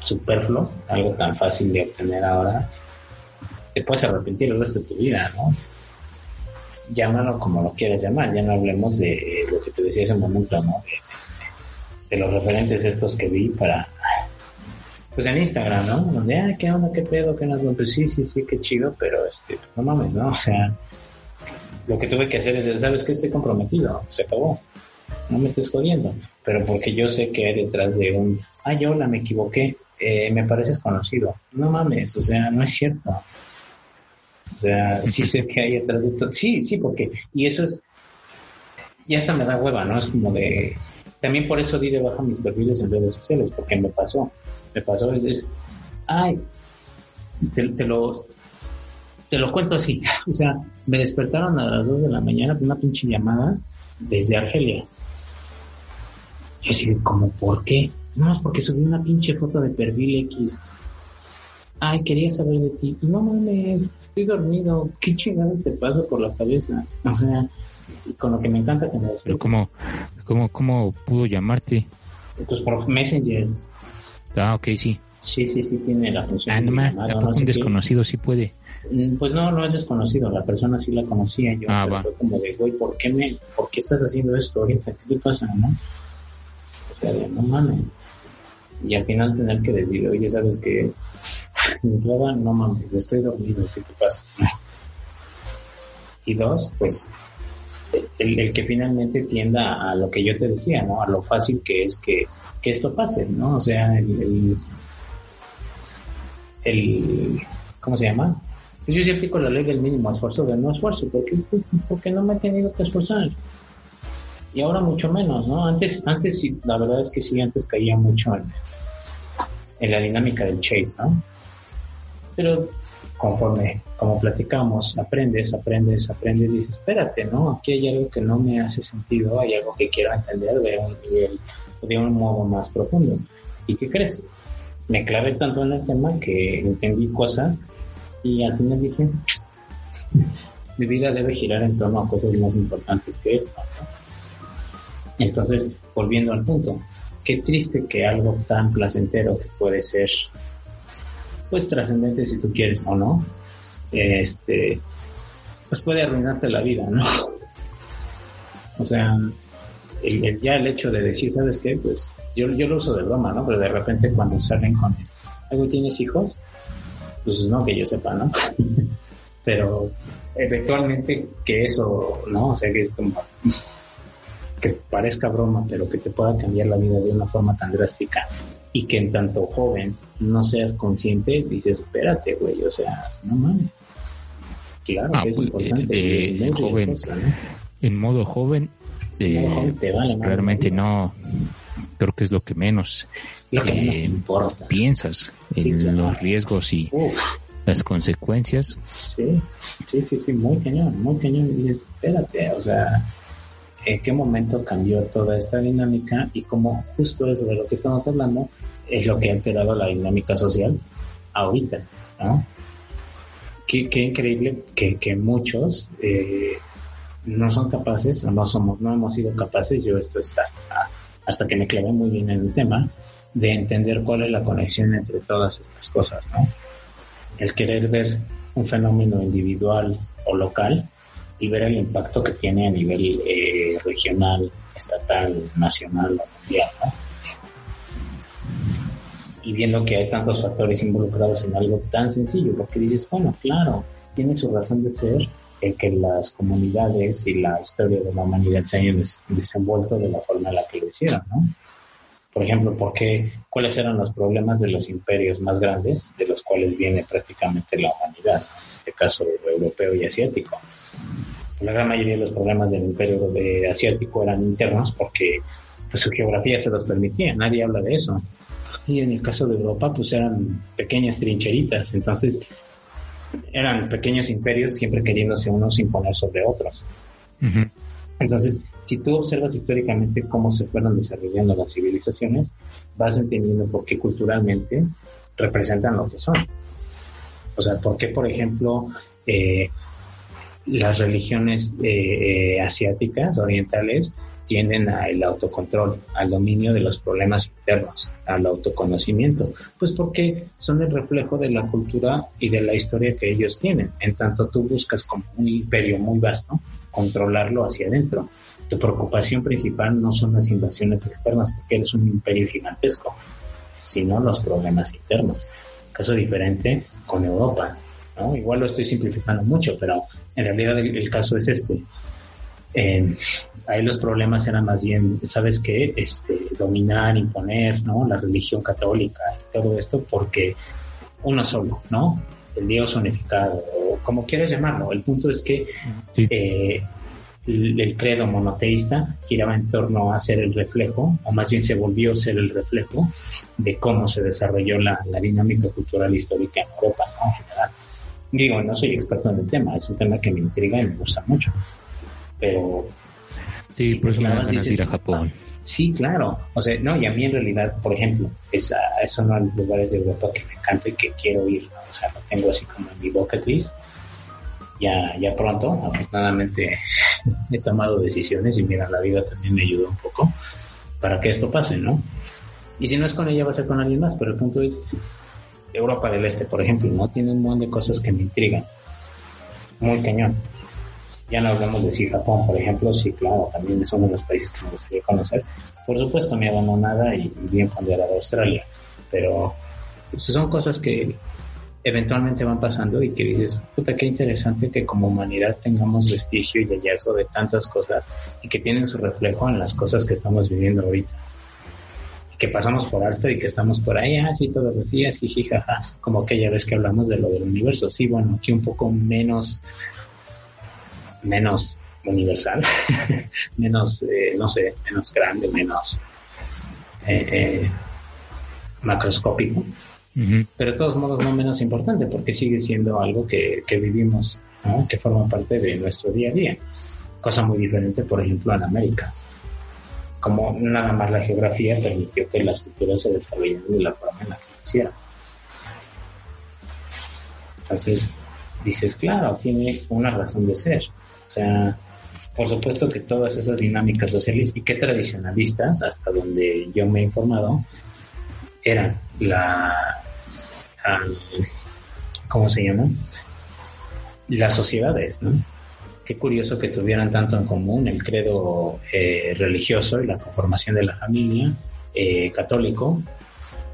superfluo, algo tan fácil de obtener ahora, te puedes arrepentir el resto de tu vida, ¿no? Llámalo como lo quieras llamar, ya no hablemos de lo que te decía hace un momento, ¿no? de los referentes estos que vi para pues en Instagram, ¿no? Donde, ah, qué onda, qué pedo, qué no, pues sí, sí, sí, qué chido, pero este, no mames, ¿no? O sea, lo que tuve que hacer es, ¿sabes qué? Estoy comprometido, se acabó, no me estés jodiendo, pero porque yo sé que hay detrás de un, ay, hola, me equivoqué, eh, me pareces conocido, no mames, o sea, no es cierto. O sea, sí sé que hay detrás de todo, sí, sí, porque, y eso es, ya hasta me da hueva, ¿no? Es como de, también por eso di de baja mis perfiles en redes sociales, porque me pasó. Me pasó, es, ay, te, lo, te lo cuento así. O sea, me despertaron a las 2 de la mañana con una pinche llamada desde Argelia. Y así, como, ¿por qué? No, es porque subí una pinche foto de perfil X. Ay, quería saber de ti. No mames, estoy dormido. ¿Qué chingados te pasa por la cabeza? O sea, con lo que me encanta que me Pero ¿cómo, cómo, cómo pudo llamarte? Pues por Messenger. Ah, ok, sí. Sí, sí, sí, tiene la función. Ah, no, más, un desconocido sí puede? Mm, pues no, no es desconocido, la persona sí la conocía yo, ah, fue como de, güey, ¿por qué me, por qué estás haciendo esto ahorita? ¿Qué te pasa, no? O sea, no mames. Y al final tener que decir, oye, ¿sabes qué? no mames, estoy dormido, ¿qué te pasa? y dos, pues el, que finalmente tienda a lo que yo te decía, ¿no? A lo fácil que es que, esto pase, ¿no? O sea, el, el, ¿cómo se llama? Pues yo siempre con la ley del mínimo esfuerzo del no esfuerzo, porque, porque no me he tenido que esforzar. Y ahora mucho menos, ¿no? Antes, antes sí, la verdad es que sí, antes caía mucho en, en la dinámica del chase, ¿no? Pero conforme, como platicamos, aprendes, aprendes, aprendes y dices, espérate, ¿no? Aquí hay algo que no me hace sentido, hay algo que quiero entender de un nivel, de un modo más profundo. ¿Y qué crees? Me clavé tanto en el tema que entendí cosas y al final dije, mi vida debe girar en torno a cosas más importantes que esto. Entonces, volviendo al punto, qué triste que algo tan placentero que puede ser pues trascendente si tú quieres o no, este, pues puede arruinarte la vida, ¿no? O sea, ya el hecho de decir, ¿sabes qué? Pues yo, yo lo uso de broma, ¿no? Pero de repente cuando salen con, ¿algo tienes hijos? Pues no, que yo sepa, ¿no? Pero eventualmente que eso, ¿no? O sea, que es como que parezca broma, pero que te pueda cambiar la vida de una forma tan drástica y que en tanto joven no seas consciente, dices, espérate, güey, o sea, no mames. Claro ah, que es pues, importante. Eh, joven, En modo joven, eh, realmente no, creo que es lo que menos, lo que menos eh, importa. piensas en los riesgos y las consecuencias. Sí, sí, sí, sí, muy cañón, muy cañón. Y espérate, o sea, en qué momento cambió toda esta dinámica y cómo justo eso de lo que estamos hablando es lo que ha alterado la dinámica social ahorita, ¿no? Qué, increíble que, muchos eh, no son capaces o no somos, no hemos sido capaces, yo esto es hasta, hasta que me clavé muy bien en el tema, de entender cuál es la conexión entre todas estas cosas, ¿no? El querer ver un fenómeno individual o local y ver el impacto que tiene a nivel eh, regional, estatal, nacional o mundial. y viendo que hay tantos factores involucrados en algo tan sencillo, porque dices, bueno, claro, tiene su razón de ser el que las comunidades y la historia de la humanidad se hayan desenvuelto de la forma en la que lo hicieron, ¿no? Por ejemplo, porque, ¿cuáles eran los problemas de los imperios más grandes de los cuales viene prácticamente la humanidad? En este caso europeo y asiático. La gran mayoría de los problemas del imperio asiático eran internos porque pues, su geografía se los permitía, nadie habla de eso. Y en el caso de Europa, pues eran pequeñas trincheritas, entonces eran pequeños imperios siempre queriéndose unos imponer sobre otros. Entonces, si tú observas históricamente cómo se fueron desarrollando las civilizaciones, vas entendiendo por qué culturalmente representan lo que son. O sea, por qué, por ejemplo, eh, las religiones eh, eh, asiáticas, orientales, tienden al autocontrol, al dominio de los problemas internos, al autoconocimiento, pues porque son el reflejo de la cultura y de la historia que ellos tienen. En tanto tú buscas como un imperio muy vasto, controlarlo hacia adentro. Tu preocupación principal no son las invasiones externas, porque eres un imperio gigantesco, sino los problemas internos. Caso diferente con Europa, ¿no? Igual lo estoy simplificando mucho, pero en realidad el, caso es este. ahí los problemas eran más bien, ¿sabes qué? Este, dominar, imponer, ¿no? La religión católica y todo esto porque uno solo, ¿no? El Dios unificado, o como quieras llamarlo. El punto es que eh, el, credo monoteísta giraba en torno a ser el reflejo, o más bien se volvió a ser el reflejo de cómo se desarrolló la, dinámica cultural histórica en Europa, En general. Digo, no soy experto en el tema, es un tema que me intriga y me gusta mucho. Pero. Sí, por eso me van a ir a Japón. Sí, claro. O sea, no, y a mí en realidad, por ejemplo, es, es uno de los lugares de Europa que me encanta y que quiero ir. O sea, lo tengo así como en mi bucket list. Ya, ya pronto, afortunadamente, he tomado decisiones y mira, la vida también me ayudó un poco para que esto pase, ¿no? Y si no es con ella, va a ser con alguien más, pero el punto es, Europa del Este, por ejemplo, ¿no? Tiene un montón de cosas que me intrigan. Muy cañón. Ya no hablamos de si Japón, por ejemplo, sí, claro, también es uno de los países que me gustaría conocer. Por supuesto, mi abandonada y bien ponderada de Australia, pero pues, son cosas que eventualmente van pasando y que dices, puta, qué interesante que como humanidad tengamos vestigio y hallazgo de tantas cosas y que tienen su reflejo en las cosas que estamos viviendo ahorita que pasamos por alto y que estamos por ahí, así ah, todos los días, jiji, jaja, como aquella vez que hablamos de lo del universo. Sí, bueno, aquí un poco menos, menos universal, menos, eh, no sé, menos grande, menos eh, eh, macroscópico, pero de todos modos no menos importante porque sigue siendo algo que, que vivimos, que forma parte de nuestro día a día. Cosa muy diferente, por ejemplo, en América como nada más la geografía permitió que las culturas se desarrollaran de la forma en la que lo hicieron. Entonces, dices, claro, tiene una razón de ser. O sea, por supuesto que todas esas dinámicas sociales y que tradicionalistas, hasta donde yo me he informado, eran la, ¿cómo se llama? Las sociedades, ¿no? Qué curioso que tuvieran tanto en común el credo eh, religioso y la conformación de la familia eh, católico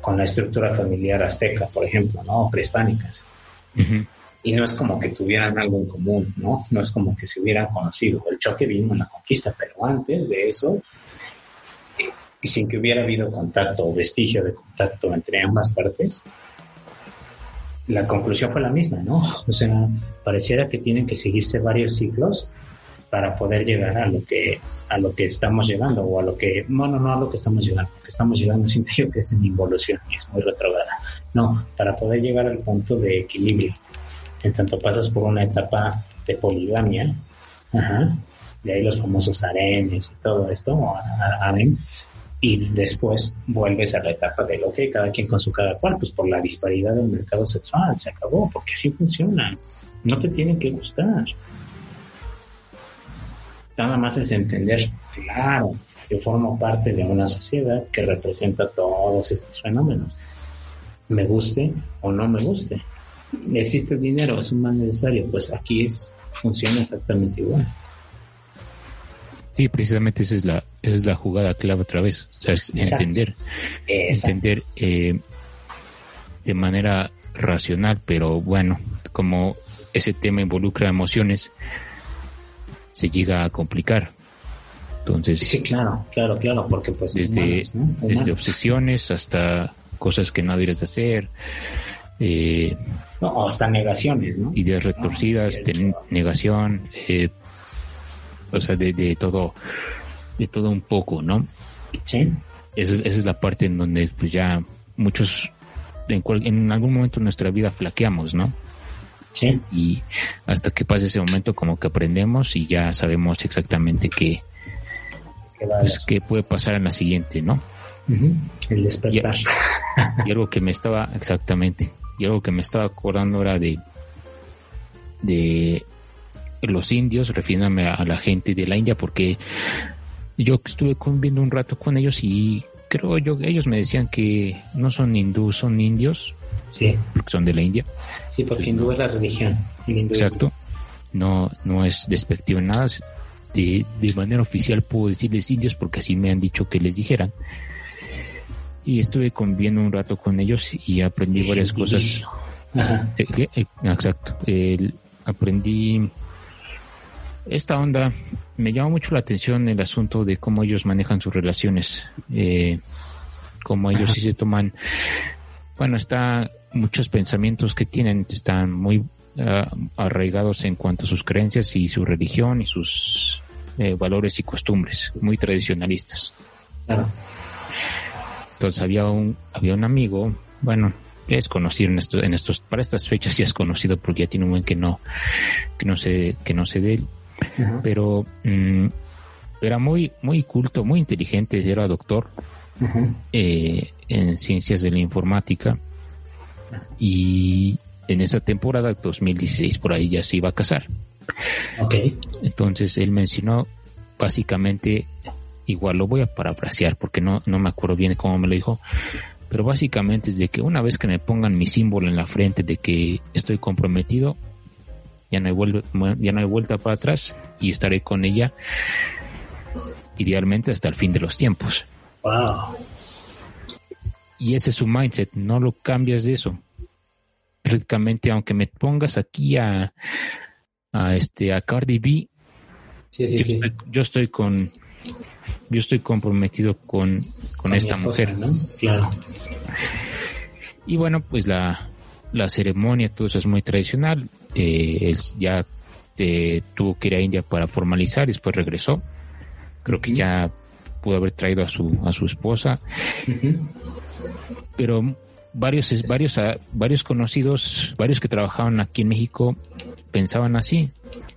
con la estructura familiar azteca, por ejemplo, ¿no? Prehispánicas. Y no es como que tuvieran algo en común, ¿no? No es como que se hubieran conocido. El choque vino en la conquista, pero antes de eso, eh, sin que hubiera habido contacto o vestigio de contacto entre ambas partes, la conclusión fue la misma, ¿no? O sea, pareciera que tienen que seguirse varios ciclos para poder llegar a lo que a lo que estamos llegando o a lo que no no a lo que estamos llegando porque estamos llegando siento yo que es en involución y es muy retrograda no para poder llegar al punto de equilibrio en tanto pasas por una etapa de poligamia ajá, de ahí los famosos arenes y todo esto harem y después vuelves a la etapa de lo que cada quien con su cada cual, pues por la disparidad del mercado sexual, se acabó, porque así funciona. No te tienen que gustar. Nada más es entender, claro, yo formo parte de una sociedad que representa todos estos fenómenos. Me guste o no me guste. Existe el dinero, es un mal necesario, pues aquí es, funciona exactamente igual. Sí, precisamente esa es la, esa es la jugada clave otra vez. O sea, es entender, entender eh, de manera racional, pero bueno, como ese tema involucra emociones, se llega a complicar. Entonces, sí, claro, claro, claro, porque pues desde, desde obsesiones hasta cosas que no deberías de hacer, eh, no, hasta negaciones, ¿no? Ideas retorcidas, negación, eh, o sea, de, de, todo, de todo un poco, ¿no? Sí. Esa, es la parte en donde pues ya muchos, en, en algún momento de nuestra vida flaqueamos, ¿no? Sí. Y hasta que pase ese momento como que aprendemos y ya sabemos exactamente qué, pues, qué puede pasar en la siguiente, ¿no? El despertar. Y, algo que me estaba, exactamente, y algo que me estaba acordando era de, de los indios, refiriéndome a, la gente de la India, porque yo estuve viendo un rato con ellos y creo yo, ellos me decían que no son hindúes, son indios. Sí. Porque son de la India. Sí, porque hindú es la religión. Exacto. No, no es despectivo en nada. De, de manera oficial puedo decirles indios porque así me han dicho que les dijeran y estuve conviviendo un rato con ellos y aprendí varias cosas. Eh, eh, exacto. aprendí esta onda. Me llama mucho la atención el asunto de cómo ellos manejan sus relaciones, eh, cómo ellos sí se toman. Bueno, está muchos pensamientos que tienen están muy ah, arraigados en cuanto a sus creencias y su religión y sus valores y costumbres, muy tradicionalistas. Claro. Entonces había un, había un amigo, bueno, es conocido en estos, en estos, para estas fechas ya es conocido porque ya tiene un buen que no, que no sé, que no sé de él, pero mm, era muy, muy culto, muy inteligente, era doctor eh, en ciencias de la informática y en esa temporada 2016 por ahí ya se iba a casar. Okay. Entonces él mencionó básicamente igual lo voy a parafrasear porque no, no me acuerdo bien cómo me lo dijo, pero básicamente es de que una vez que me pongan mi símbolo en la frente de que estoy comprometido, ya no hay vuelta, ya no hay vuelta para atrás y estaré con ella idealmente hasta el fin de los tiempos. Wow. Y ese es su mindset, no lo cambias de eso. Prácticamente, aunque me pongas aquí a, a este a Cardi B, yo estoy con yo estoy comprometido con, esta mujer. Claro. Y bueno, pues la, la ceremonia, todo eso es muy tradicional. Eh, él ya eh, tuvo que ir a India para formalizar, y después regresó. Creo que ya pudo haber traído a su, a su esposa. Pero varios, varios, varios conocidos, varios que trabajaban aquí en México, pensaban así,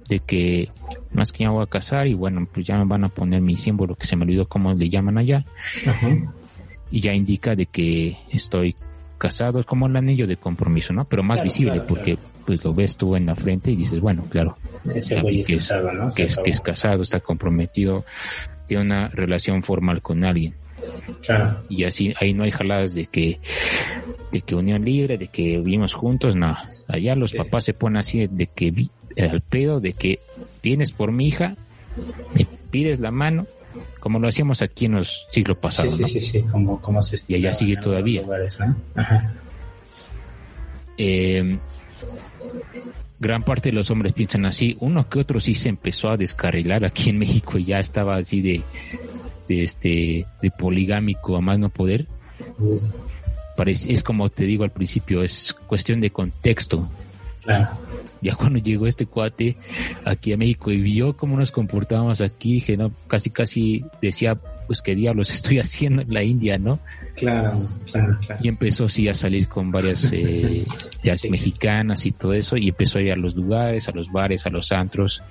de que más que ya voy a casar y bueno, pues ya me van a poner mi símbolo que se me olvidó cómo le llaman allá. Y ya indica de que estoy casado, es como el anillo de compromiso, ¿no? Pero más visible porque pues lo ves tú en la frente y dices, bueno, claro, Ese güey es que, casado, ¿no? que, es, que es casado, está comprometido, tiene una relación formal con alguien. Claro. Y así ahí no hay jaladas de que de que unión libre, de que vivimos juntos, no. Allá los papás se ponen así de que vi, al pedo de que vienes por mi hija, me pides la mano, como lo hacíamos aquí en los siglos pasados. Sí, sí, sí, como, como se Y allá sigue todavía. Em, gran parte de los hombres piensan así. Uno que otro sí se empezó a descarrilar aquí en México y ya estaba así de, de este, de poligámico a más no poder. Parece, es como te digo al principio, es cuestión de contexto. Claro ya cuando llegó este cuate aquí a México y vio cómo nos comportábamos aquí, dije, no, casi casi decía, pues qué diablos estoy haciendo en la India, ¿no? Claro, claro, claro. Y empezó sí a salir con varias eh, mexicanas y todo eso, y empezó a ir a los lugares, a los bares, a los antros.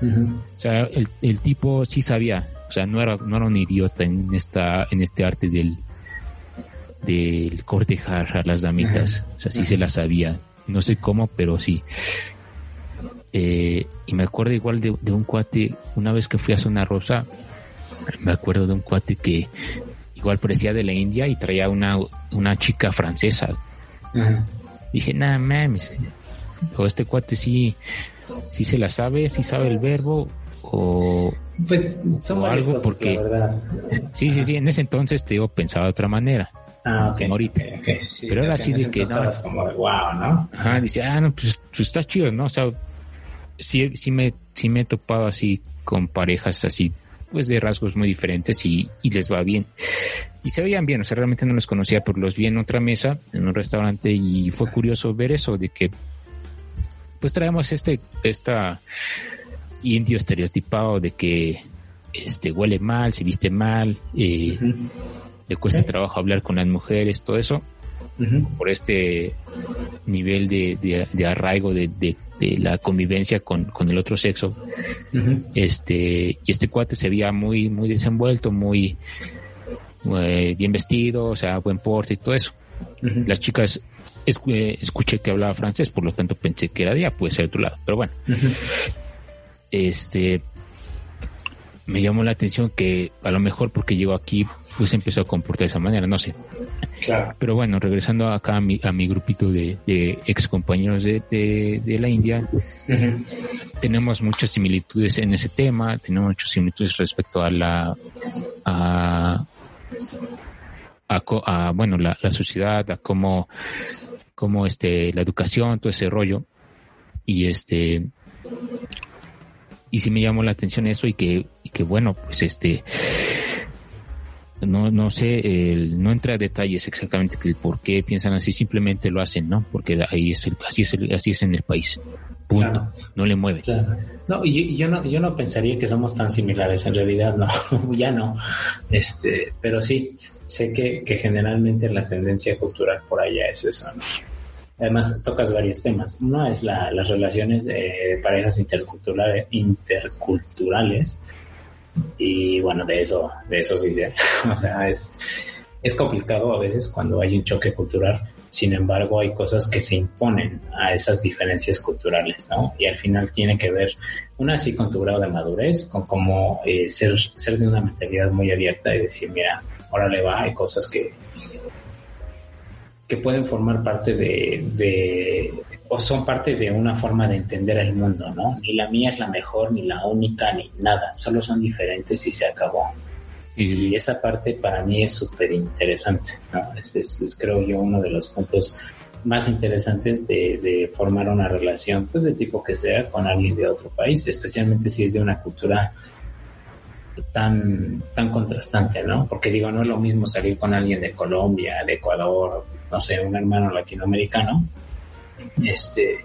O sea, el, el tipo sí sabía, o sea, no era, no era un idiota en esta, en este arte del, del cortejar a las damitas. O sea, sí se la sabía. No sé cómo, pero sí. Eh, y me acuerdo igual de, un cuate, una vez que fui a Zona Rosa, me acuerdo de un cuate que igual parecía de la India y traía una, una chica francesa. Dije, nada mames, o este cuate sí, sí se la sabe, sí sabe el verbo, o, pues son algo porque sí sí sí en ese entonces te digo pensaba de otra manera Ah, ok. ahorita. Pero ahora sí de que no. como de wow, ¿no? Ajá, dice, ah, no, pues, pues, está chido, ¿no? O sea, sí, sí me, sí me he topado así con parejas así, pues de rasgos muy diferentes y, y les va bien. Y se veían bien, o sea, realmente no los conocía, pero los vi en otra mesa, en un restaurante y fue curioso ver eso, de que pues traemos este, esta indio estereotipado de que este huele mal, se viste mal, eh, le cuesta trabajo hablar con las mujeres, todo eso, por este nivel de, de, arraigo de, de, la convivencia con, con, el otro sexo. Este, y este cuate se veía muy, muy desenvuelto, muy eh, bien vestido, o sea, buen porte y todo eso. Las chicas eh, escuché que hablaba francés, por lo tanto pensé que era día, puede ser de tu lado, pero bueno. Este me llamó la atención que a lo mejor porque llegó aquí pues empezó a comportar de esa manera, no sé. Claro. Pero bueno, regresando acá a mi, a mi grupito de, ex compañeros de, de, la India, tenemos muchas similitudes en ese tema, tenemos muchas similitudes respecto a la a, a, bueno la, la, sociedad, a cómo, cómo este la educación, todo ese rollo y este y sí me llamó la atención eso y que, y que bueno pues este no, no sé, no entra a detalles exactamente del por qué piensan así, simplemente lo hacen, ¿no? Porque ahí es el, así es así es en el país. Punto. No le mueve. No, y yo no, yo no pensaría que somos tan similares, en realidad no, ya no. Este, pero sí, sé que, que generalmente la tendencia cultural por allá es eso, Además, tocas varios temas. Uno es la, las relaciones de parejas interculturales, interculturales y bueno, de eso, de eso sí sé. o sea, es, es complicado a veces cuando hay un choque cultural. Sin embargo, hay cosas que se imponen a esas diferencias culturales, ¿no? Y al final tiene que ver, una sí con tu grado de madurez, con cómo eh, ser, ser de una mentalidad muy abierta y decir, mira, ahora le va, hay cosas que, que pueden formar parte de, o son parte de una forma de entender el mundo, ¿no? Ni la mía es la mejor, ni la única, ni nada, solo son diferentes y se acabó. Y esa parte para mí es súper interesante, ¿no? Es, es, creo yo uno de los puntos más interesantes de, de, formar una relación, pues de tipo que sea, con alguien de otro país, especialmente si es de una cultura tan, tan contrastante, ¿no? Porque digo, no es lo mismo salir con alguien de Colombia, de Ecuador, no sé, un hermano latinoamericano, este,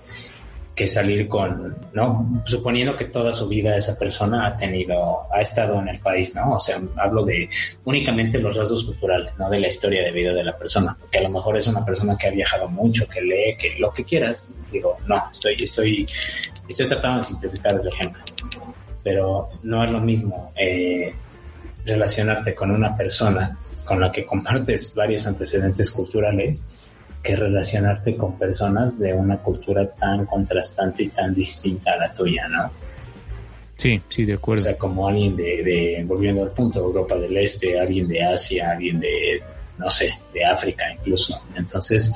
que salir con, ¿no? Suponiendo que toda su vida esa persona ha tenido, ha estado en el país, ¿no? O sea, hablo de únicamente los rasgos culturales, ¿no? De la historia de vida de la persona, porque a lo mejor es una persona que ha viajado mucho, que lee, que lo que quieras. Digo, no, estoy, estoy, estoy tratando de simplificar el ejemplo, pero no es lo mismo eh, relacionarte con una persona con la que compartes varios antecedentes culturales que relacionarte con personas de una cultura tan contrastante y tan distinta a la tuya, ¿no? Sí, sí, de acuerdo. O sea, como alguien de, de, volviendo al punto, Europa del Este, alguien de Asia, alguien de, no sé, de África incluso. Entonces,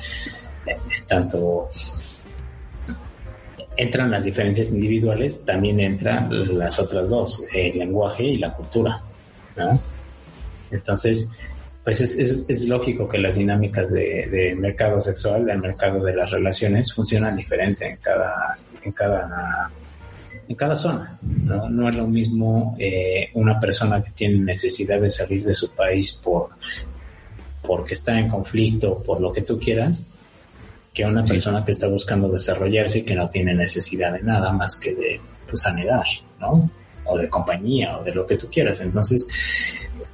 eh, tanto entran las diferencias individuales, también entran las otras dos, el lenguaje y la cultura. Entonces, pues es, es, lógico que las dinámicas de, mercado sexual, del mercado de las relaciones, funcionan diferente en cada, en cada, en cada zona. No, no es lo mismo eh, una persona que tiene necesidad de salir de su país por porque está en conflicto, por lo que tú quieras, que una persona que está buscando desarrollarse y que no tiene necesidad de nada más que de pues, sanidad, ¿no? O de compañía o de lo que tú quieras. Entonces,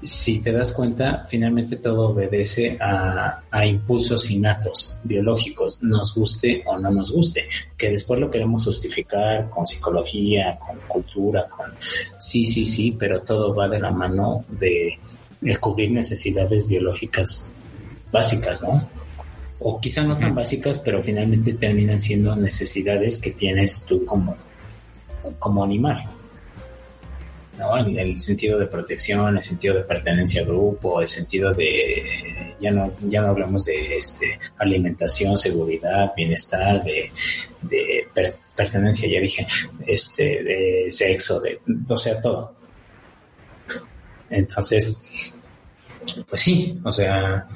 si te das cuenta, finalmente todo obedece a, impulsos innatos, biológicos, nos guste o no nos guste, que después lo queremos justificar con psicología, con cultura, con sí, sí, sí, pero todo va de la mano de, cubrir necesidades biológicas básicas, ¿no? O quizá no tan básicas, pero finalmente terminan siendo necesidades que tienes tú como, como animal. ¿no? El, sentido de protección, el sentido de pertenencia al grupo, el sentido de, ya no, ya no hablamos de este, alimentación, seguridad, bienestar, de, pertenencia, ya dije, este, de sexo, de, o sea, todo. Entonces, pues sí, o sea,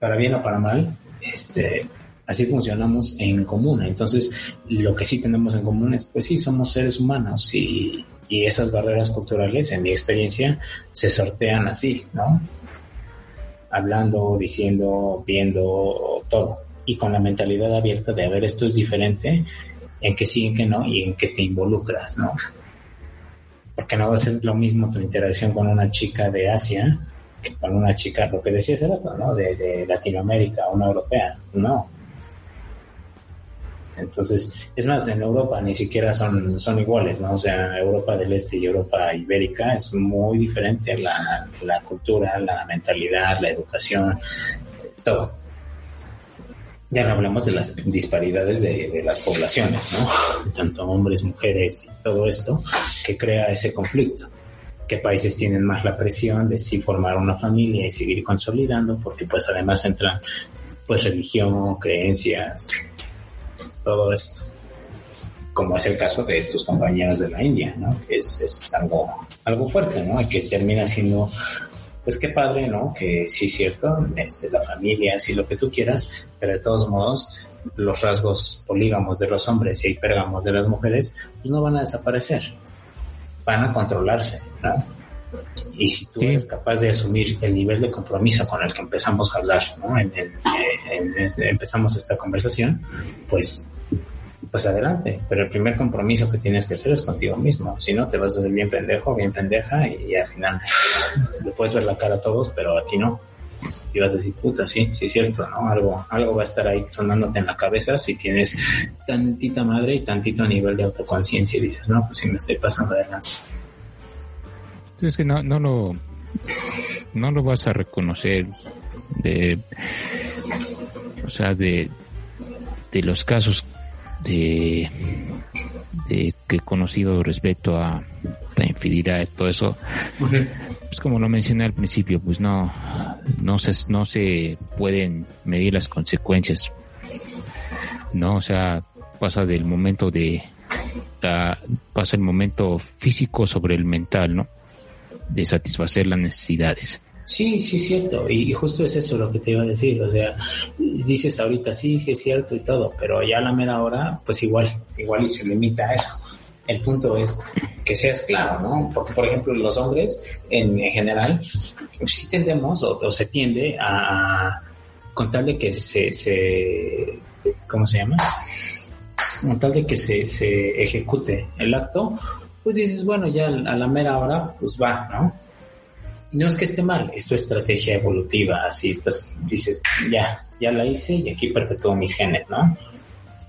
para bien o para mal, este, así funcionamos en común. Entonces, lo que sí tenemos en común es, pues sí, somos seres humanos y, y esas barreras culturales, en mi experiencia, se sortean así, ¿no? Hablando, diciendo, viendo, todo. Y con la mentalidad abierta de, a ver, esto es diferente, en que sí, en que no, y en que te involucras, ¿no? Porque no va a ser lo mismo tu interacción con una chica de Asia con una chica, lo que decía hace rato, ¿no? De, Latinoamérica, una europea. No, entonces, es más, en Europa ni siquiera son, son iguales, ¿no? O sea, Europa del Este y Europa Ibérica es muy diferente la, la cultura, la mentalidad, la educación, todo. Ya no hablamos de las disparidades de, de, las poblaciones, ¿no? Tanto hombres, mujeres y todo esto que crea ese conflicto. ¿Qué países tienen más la presión de sí formar una familia y seguir consolidando? Porque pues además entran pues religión, creencias, todo esto. Como es el caso de tus compañeros de la India, ¿no? Que es, es algo, algo fuerte, ¿no? Que termina siendo, pues qué padre, ¿no? Que sí es cierto, este, la familia, sí lo que tú quieras, pero de todos modos, los rasgos polígamos de los hombres y hipérgamos de las mujeres, pues no van a desaparecer. Van a controlarse. Y si tú sí. eres capaz de asumir el nivel de compromiso con el que empezamos a hablar, ¿no? En el, en, en, empezamos esta conversación, pues, pues adelante. Pero el primer compromiso que tienes que hacer es contigo mismo. Si no, te vas a hacer bien pendejo, bien pendeja y, y al final le puedes ver la cara a todos, pero a ti no. Y vas a decir, puta, sí, sí es cierto, ¿no? Algo, algo va a estar ahí sonándote en la cabeza si tienes tantita madre y tantito nivel de autoconciencia y dices, no, pues si me estoy pasando de lanza es que no, no lo no lo vas a reconocer de o sea de de los casos de de que he conocido respecto a la infidelidad y todo eso okay. pues como lo mencioné al principio pues no no se no se pueden medir las consecuencias no o sea pasa del momento de pasa el momento físico sobre el mental no de satisfacer las necesidades. Sí, sí, es cierto. Y justo es eso lo que te iba a decir. O sea, dices ahorita sí, sí es cierto y todo, pero ya a la mera hora, pues igual, igual y se limita a eso. El punto es que seas claro, ¿no? Porque, por ejemplo, los hombres en, en general, pues sí tendemos o, se tiende a, con tal de que se, se ¿cómo se llama? Con tal de que se, se ejecute el acto, pues dices, bueno, ya a la mera hora, pues va, ¿no? Y no es que esté mal, es tu estrategia evolutiva, así estás, dices, ya, ya la hice y aquí perpetúo mis genes, ¿no?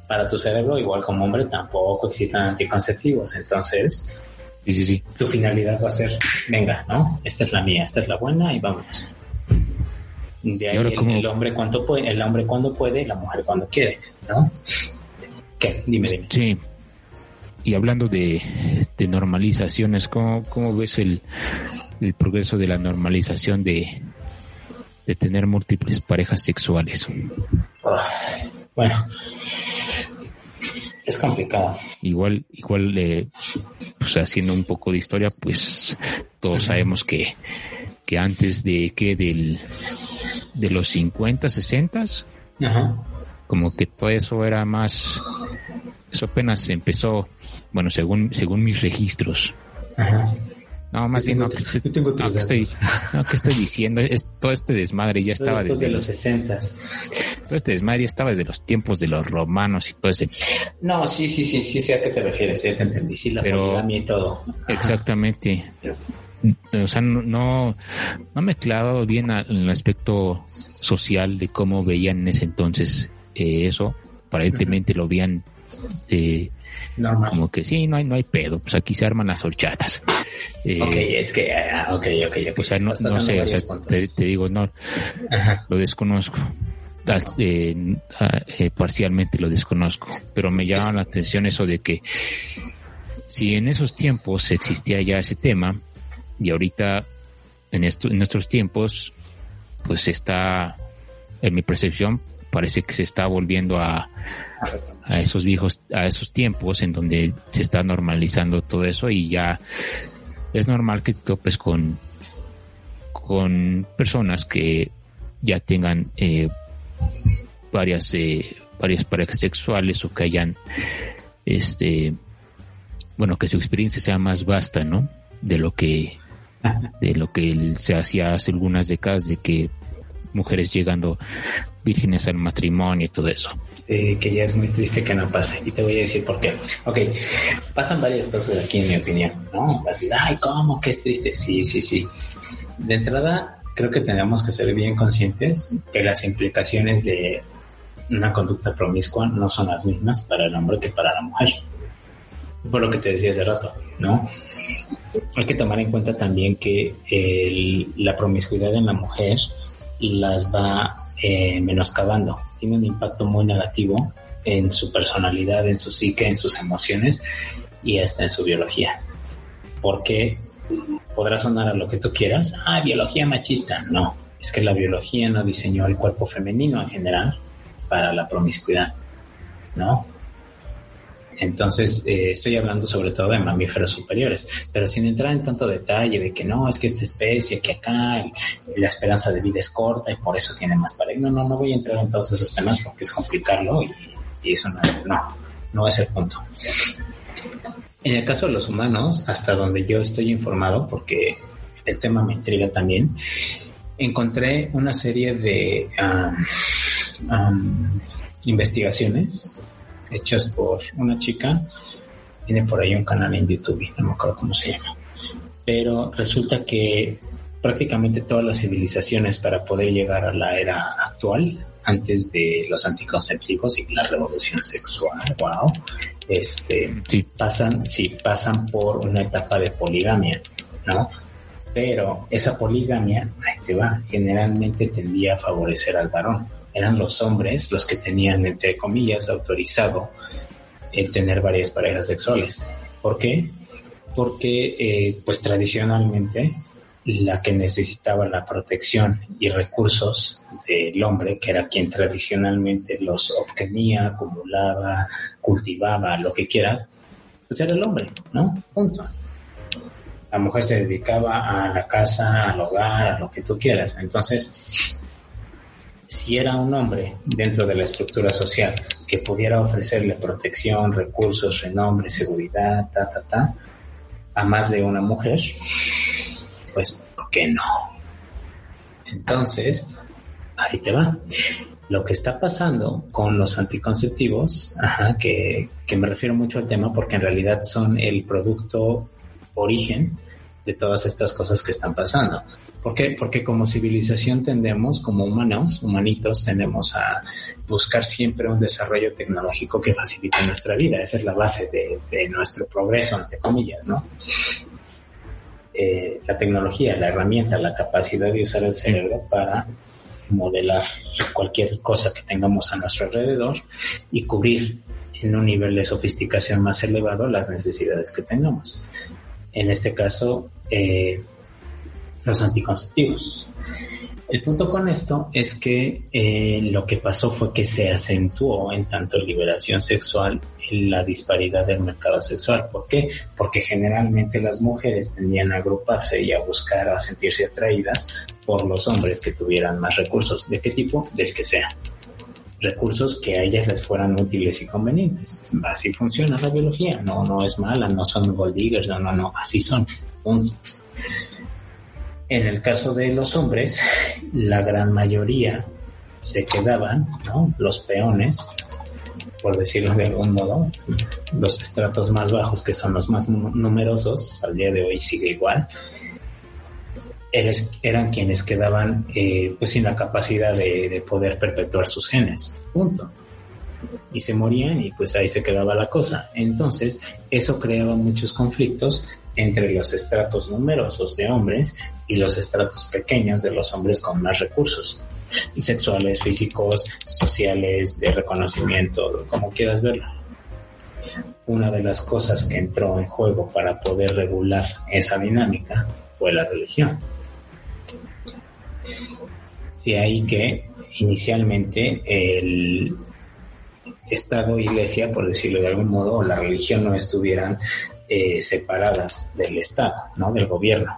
Para tu cerebro, igual como hombre, tampoco existen anticonceptivos, entonces, sí, sí, sí. tu finalidad va a ser, venga, ¿no? Esta es la mía, esta es la buena y vámonos. De ahí el, el, hombre cuando puede, el hombre cuando puede la mujer cuando quiere, ¿no? ¿Qué? Dime, dime. Sí, y hablando de, de normalizaciones, ¿cómo, ¿cómo, ves el, el, progreso de la normalización de, de tener múltiples parejas sexuales? bueno, es complicado. Igual, igual, eh, pues haciendo un poco de historia, pues todos sabemos que, que antes de que del, de los 50, 60, Ajá. como que todo eso era más, eso apenas empezó bueno, según, según mis registros. Ajá. No, más yo bien no, que estoy, tengo no, que estoy, no, que estoy diciendo, es, todo este desmadre ya estaba desde desde los 60. Todo este desmadre ya estaba desde los tiempos de los romanos y todo ese. No, sí, sí, sí, sí sé a qué te refieres, ya te entendí, sí, la Pero, y todo. Ajá. Exactamente. O sea, no, no, me he clavado bien en el aspecto social de cómo veían en ese entonces eh, eso. Aparentemente lo veían eh, Normal. como que sí, no hay, no hay pedo, pues aquí se arman las horchatas. Eh, ok, es que, uh, ok, ok, ok. O sea, no, no sé, o sea, te, te, digo, no, Ajá. lo desconozco. Eh, eh, parcialmente lo desconozco, pero me llama la atención eso de que si en esos tiempos existía ya ese tema y ahorita en, esto, en nuestros tiempos pues está en mi percepción parece que se está volviendo a, a esos viejos, a esos tiempos en donde se está normalizando todo eso y ya es normal que te topes con, con personas que ya tengan eh, varias eh, varias parejas sexuales o que hayan este bueno que su experiencia sea más vasta no de lo que de lo que se hacía hace algunas décadas de que mujeres llegando vírgenes al matrimonio y todo eso. Que ya es muy triste que no pase. Y te voy a decir por qué. Ok, pasan varias cosas aquí en mi opinión, ¿no? Así, ay, ¿cómo que es triste? Sí, sí, sí. De entrada, creo que tenemos que ser bien conscientes que las implicaciones de una conducta promiscua no son las mismas para el hombre que para la mujer. Por lo que te decía hace rato, ¿no? Hay que tomar en cuenta también que la promiscuidad en la mujer las va eh, menoscabando. Tiene un impacto muy negativo en su personalidad, en su psique, en sus emociones y hasta en su biología. Porque podrá sonar a lo que tú quieras, ah, biología machista. No, es que la biología no diseñó el cuerpo femenino en general para la promiscuidad, ¿no? Entonces, eh, estoy hablando sobre todo de mamíferos superiores, pero sin entrar en tanto detalle de que no, es que esta especie, que acá la esperanza de vida es corta y por eso tiene más pareja. No, no, no voy a entrar en todos esos temas porque es complicarlo y, y eso no, no, no es el punto. En el caso de los humanos, hasta donde yo estoy informado, porque el tema me intriga también, encontré una serie de investigaciones hechas por una chica. Tiene por ahí un canal en YouTube, no me acuerdo cómo se llama. Pero resulta que prácticamente todas las civilizaciones para poder llegar a la era actual, antes de los anticonceptivos y la revolución sexual, wow, este, sí. pasan, sí, pasan por una etapa de poligamia, ¿no? Pero esa poligamia, ahí te va, generalmente tendía a favorecer al varón eran los hombres los que tenían, entre comillas, autorizado el tener varias parejas sexuales. ¿Por qué? Porque, eh, pues tradicionalmente, la que necesitaba la protección y recursos del hombre, que era quien tradicionalmente los obtenía, acumulaba, cultivaba, lo que quieras, pues era el hombre, ¿no? Punto. La mujer se dedicaba a la casa, al hogar, a lo que tú quieras. Entonces, si era un hombre dentro de la estructura social que pudiera ofrecerle protección, recursos, renombre, seguridad, ta, ta, ta, a más de una mujer, pues, ¿por qué no? Entonces, ahí te va. Lo que está pasando con los anticonceptivos, ajá, que, que me refiero mucho al tema porque en realidad son el producto origen de todas estas cosas que están pasando. ¿Por qué? Porque como civilización tendemos, como humanos, humanitos, tendemos a buscar siempre un desarrollo tecnológico que facilite nuestra vida. Esa es la base de, nuestro progreso, entre comillas, ¿no? Eh, la tecnología, la herramienta, la capacidad de usar el cerebro para modelar cualquier cosa que tengamos a nuestro alrededor y cubrir en un nivel de sofisticación más elevado las necesidades que tengamos. En este caso, eh, los anticonceptivos. El punto con esto es que eh, lo que pasó fue que se acentuó en tanto liberación sexual la disparidad del mercado sexual. ¿Por qué? Porque generalmente las mujeres tendían a agruparse y a buscar, a sentirse atraídas por los hombres que tuvieran más recursos. ¿De qué tipo? Del que sea. Recursos que a ellas les fueran útiles y convenientes. Así funciona la biología. No, no es mala, no son gold diggers, no, no, no. Así son. Punto. En el caso de los hombres, la gran mayoría se quedaban, ¿no? Los peones, por decirlo de algún modo, los estratos más bajos, que son los más numerosos, al día de hoy sigue igual, eran quienes quedaban eh, pues sin la capacidad de, de, poder perpetuar sus genes. Punto. Y se morían y pues ahí se quedaba la cosa. Entonces, eso creaba muchos conflictos entre los estratos numerosos de hombres y los estratos pequeños de los hombres con más recursos, sexuales, físicos, sociales, de reconocimiento, como quieras verlo. Una de las cosas que entró en juego para poder regular esa dinámica fue la religión. De ahí que inicialmente el Estado, Iglesia, por decirlo de algún modo, o la religión no estuvieran eh, separadas del Estado, ¿no? Del gobierno.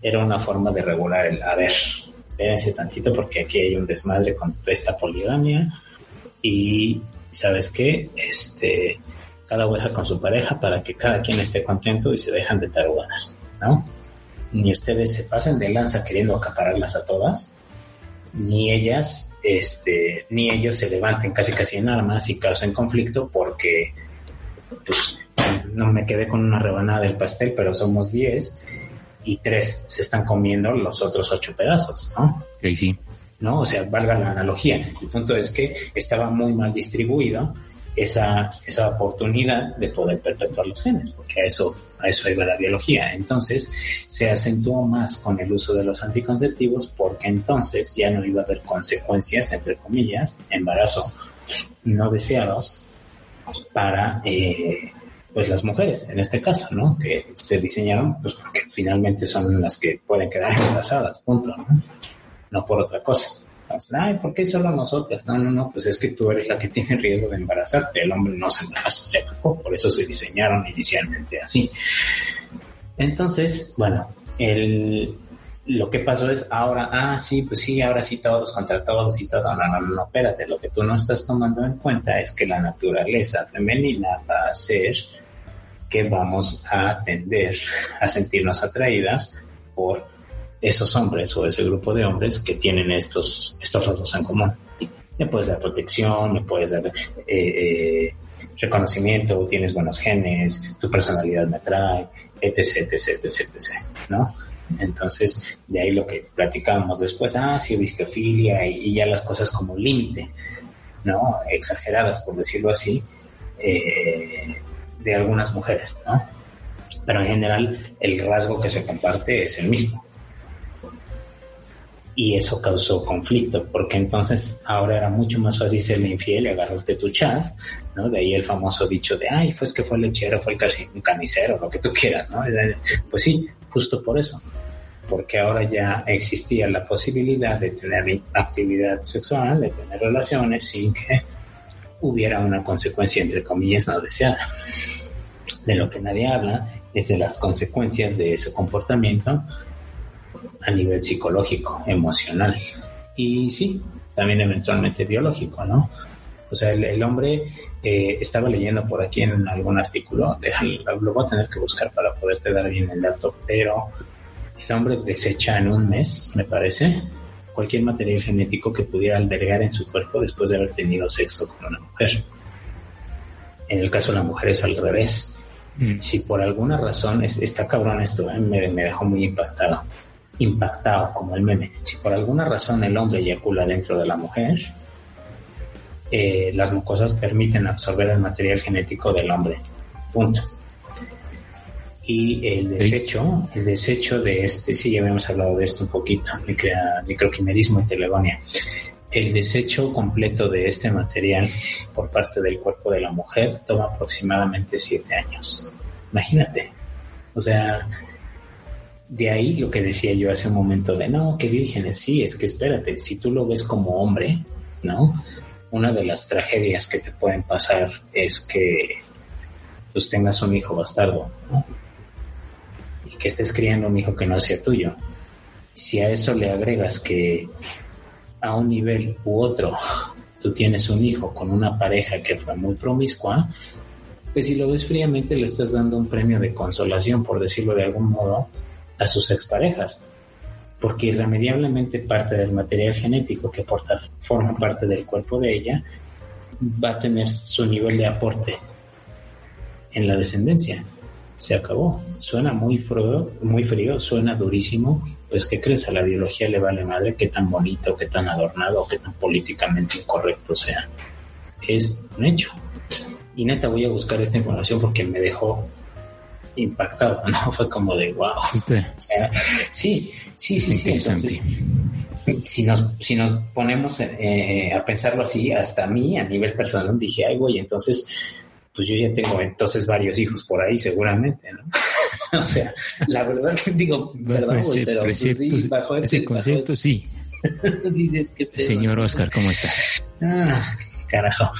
Era una forma de regular el haber, espérense tantito porque aquí hay un desmadre con esta poligamia y sabes qué, este, cada oveja con su pareja para que cada quien esté contento y se dejan de tarugadas, ¿no? Ni ustedes se pasen de lanza queriendo acapararlas a todas, ni ellas, este, ni ellos se levanten casi casi en armas y causen conflicto porque, pues, no me quedé con una rebanada del pastel, pero somos 10 y tres se están comiendo los otros ocho pedazos, ¿no? Sí, sí. ¿No? O sea, valga la analogía. El punto es que estaba muy mal distribuido esa, esa oportunidad de poder perpetuar los genes, porque a eso, a eso iba la biología. Entonces, se acentuó más con el uso de los anticonceptivos porque entonces ya no iba a haber consecuencias, entre comillas, embarazo no deseados para eh, pues las mujeres, en este caso, ¿no? Que se diseñaron pues porque finalmente son las que pueden quedar embarazadas, punto, ¿no? No por otra cosa. Entonces, Ay, ¿por qué solo nosotras? No, no, no, pues es que tú eres la que tiene riesgo de embarazarte, el hombre no se embaraza, se acabó, por eso se diseñaron inicialmente así. Entonces, bueno, el, lo que pasó es ahora, ah, sí, pues sí, ahora sí todos contra todos y todo. No, no, no, espérate, lo que tú no estás tomando en cuenta es que la naturaleza femenina va a ser que vamos a tender a sentirnos atraídas por esos hombres o ese grupo de hombres que tienen estos, estos rasgos en común. Me puedes dar protección, me puedes dar eh, eh, reconocimiento, tienes buenos genes, tu personalidad me atrae, etc, etc, etc, etc, ¿no? Entonces, de ahí lo que platicábamos después, ah, sí, vistofilia y, y ya las cosas como límite, ¿no? Exageradas, por decirlo así, eh, de algunas mujeres, ¿no? Pero en general, el rasgo que se comparte es el mismo. Y eso causó conflicto, porque entonces ahora era mucho más fácil ser infiel y agarrarte tu chat, ¿no? De ahí el famoso dicho de, ay, fue que fue el lechero, fue el carnicero, lo que tú quieras, ¿no? Pues sí, justo por eso porque ahora ya existía la posibilidad de tener actividad sexual, de tener relaciones sin que hubiera una consecuencia, entre comillas, no deseada. De lo que nadie habla es de las consecuencias de ese comportamiento a nivel psicológico, emocional y sí, también eventualmente biológico, ¿no? O sea, el, el hombre eh, estaba leyendo por aquí en algún artículo, lo voy a tener que buscar para poderte dar bien el dato, pero el hombre desecha en un mes, me parece, cualquier material genético que pudiera albergar en su cuerpo después de haber tenido sexo con una mujer. En el caso de la mujer es al revés. Mm. Si por alguna razón, es, está cabrón esto, ¿eh? me, me, dejó muy impactado, impactado como el meme. Si por alguna razón el hombre eyacula dentro de la mujer, eh, las mucosas permiten absorber el material genético del hombre. Punto y el desecho, el desecho de este, sí, ya habíamos hablado de esto un poquito, microquimerismo y telegonia. El desecho completo de este material por parte del cuerpo de la mujer toma aproximadamente siete años. Imagínate. O sea, de ahí lo que decía yo hace un momento de no, que vírgenes, sí, es que espérate, si tú lo ves como hombre, ¿no? Una de las tragedias que te pueden pasar es que pues tengas un hijo bastardo, ¿no? Que estés criando un hijo que no sea tuyo. Si a eso le agregas que a un nivel u otro tú tienes un hijo con una pareja que fue muy promiscua, pues si lo ves fríamente le estás dando un premio de consolación, por decirlo de algún modo, a sus exparejas. Porque irremediablemente parte del material genético que porta, forma parte del cuerpo de ella va a tener su nivel de aporte en la descendencia se acabó. Suena muy frío, muy frío, suena durísimo. Pues, ¿qué crees? A la biología le vale madre qué tan bonito, qué tan adornado, qué tan políticamente incorrecto sea. Es un hecho. Y neta, voy a buscar esta información porque me dejó impactado, ¿no? Fue como de wow. sí, sí, sí, sí. Entonces, si nos, si nos ponemos eh, a pensarlo así, hasta a mí, a nivel personal, dije, ay, güey, entonces pues yo ya tengo entonces varios hijos por ahí seguramente, ¿no? o sea, la verdad que digo, ¿verdad? Pues, pero pues, sí, bajo ese concepto, sí. Dices que Señor Oscar, ¿cómo está? Ah, carajo.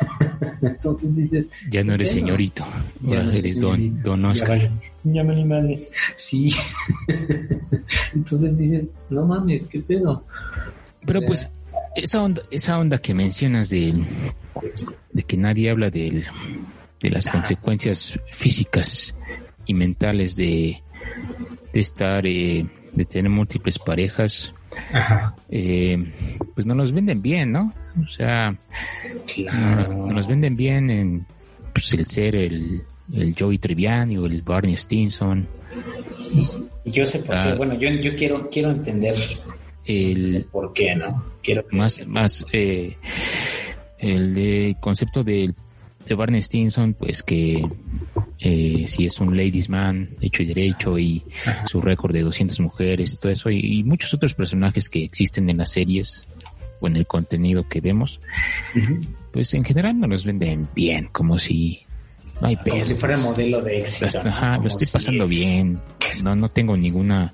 Entonces dices... Ya no eres señorito, ahora eres don, don Oscar. Ya, me animales. Sí. Entonces dices, no mames, qué pedo. Pero pues esa onda, esa onda que mencionas de, de que nadie habla de, de las consecuencias físicas y mentales de, de estar, eh, de tener múltiples parejas, eh, pues no nos venden bien, ¿no? O sea, no, nos venden bien en pues, el ser el, el Joey Triviani o el Barney Stinson. Yo sé por qué, ah. bueno, yo, yo quiero, quiero entender el, por qué, ¿no? Quiero más, más eh, el de concepto de, de Barney Stinson, pues que eh, si es un ladies man hecho y derecho y su récord de 200 mujeres, todo eso y, muchos otros personajes que existen en las series o en el contenido que vemos, pues en general no los venden bien, como si no hay Como si fuera modelo de éxito. Ajá, lo estoy pasando bien, no, no tengo ninguna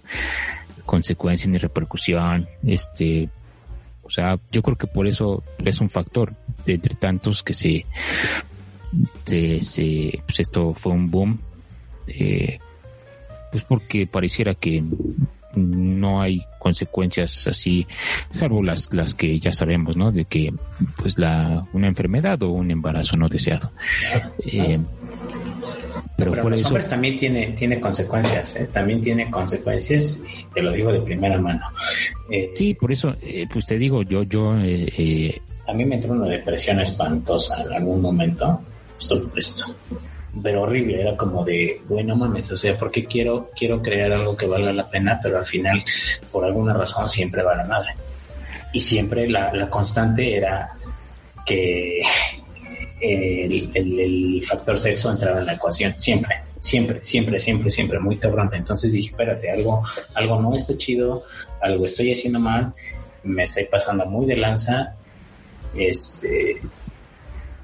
consecuencia ni repercusión, este, o sea, yo creo que por eso es un factor de entre tantos que se se, pues esto fue un boom, eh, pues porque pareciera que no hay consecuencias así, salvo las, las que ya sabemos, ¿no? De que, pues la, una enfermedad o un embarazo no deseado. Eh, pero, pero los hombres también tiene, tiene consecuencias, ¿eh? también tiene consecuencias, te lo digo de primera mano. Eh, sí, por eso, pues te digo, yo, yo, a mí me entró una depresión espantosa en algún momento esto, esto. Pero horrible, era como de, bueno, mames, o sea, porque quiero, quiero crear algo que valga la pena, pero al final, por alguna razón, siempre va la madre. Y siempre la, la constante era que el, el, factor sexo entraba en la ecuación, siempre, siempre, siempre, siempre, siempre, muy cabrón. Entonces dije, espérate, algo, algo no está chido, algo estoy haciendo mal, me estoy pasando muy de lanza, este,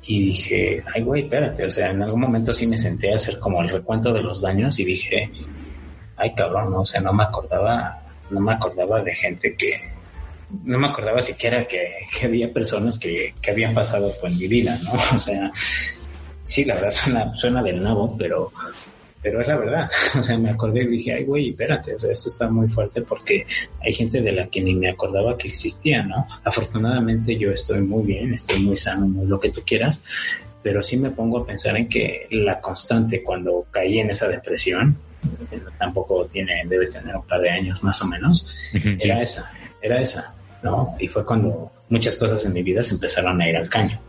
y dije, ay güey, espérate, o sea, en algún momento sí me senté a hacer como el recuento de los daños y dije, ay cabrón, ¿no? o sea, no me acordaba, no me acordaba de gente que, no me acordaba siquiera que, que había personas que, que habían pasado por mi vida, ¿no? O sea, sí, la verdad suena, suena del nabo, pero, pero es la verdad. O sea, me acordé y dije, ay, güey, espérate, o sea, esto está muy fuerte porque hay gente de la que ni me acordaba que existía, ¿no? Afortunadamente yo estoy muy bien, estoy muy sano, muy lo que tú quieras, pero sí me pongo a pensar en que la constante cuando caí en esa depresión, tampoco tiene, debe tener un par de años más o menos, era esa, era esa, ¿no? Y fue cuando muchas cosas en mi vida se empezaron a ir al caño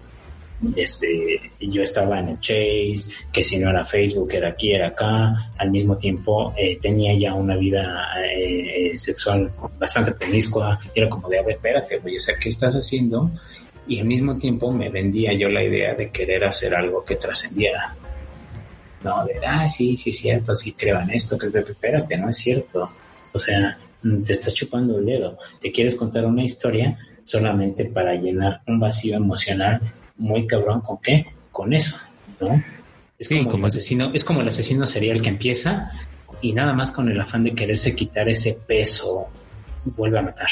este, yo estaba en el Chase, que si no era Facebook, era aquí, era acá, al mismo tiempo eh, tenía ya una vida eh, sexual bastante promiscua, era como de, a ver, espérate, voy o sea, ¿qué estás haciendo? Y al mismo tiempo me vendía yo la idea de querer hacer algo que trascendiera. No, de, ah, sí, sí es cierto, sí creo en esto, que espérate, no es cierto. O sea, te estás chupando el dedo, te quieres contar una historia solamente para llenar un vacío emocional muy cabrón con qué, con eso, ¿no? Es como, el asesino, es como el asesino serial que empieza y nada más con el afán de quererse quitar ese peso vuelve a matar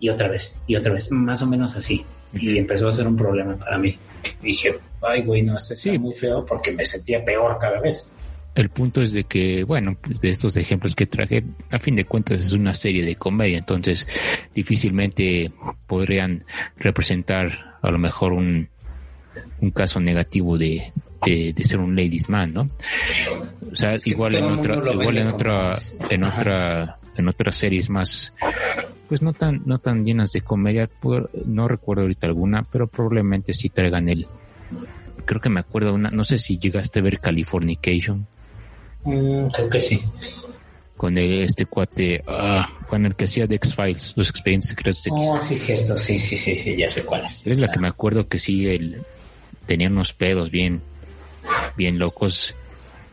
y otra vez y otra vez, más o menos así. Y empezó a ser un problema para mí. dije, ay, güey, no, este sí. muy feo porque me sentía peor cada vez. El punto es de que, bueno, de estos ejemplos que traje, a fin de cuentas es una serie de comedia, entonces difícilmente podrían representar a lo mejor un, un caso negativo de, de, ser un ladies man, ¿no? O sea, igual en otra, igual en otra, en otra, en otras series más, pues no tan, no tan llenas de comedia, no recuerdo ahorita alguna, pero probablemente sí traigan el, creo que me acuerdo una, no sé si llegaste a ver Californication. Mm, creo que sí. Con este cuate, ah, con el que hacía de X-Files, los expedientes secretos de X. Oh, sí, cierto, sí, sí, sí, sí, ya sé cuál es. Es la que me acuerdo que sí, el, tenía unos pedos bien, bien locos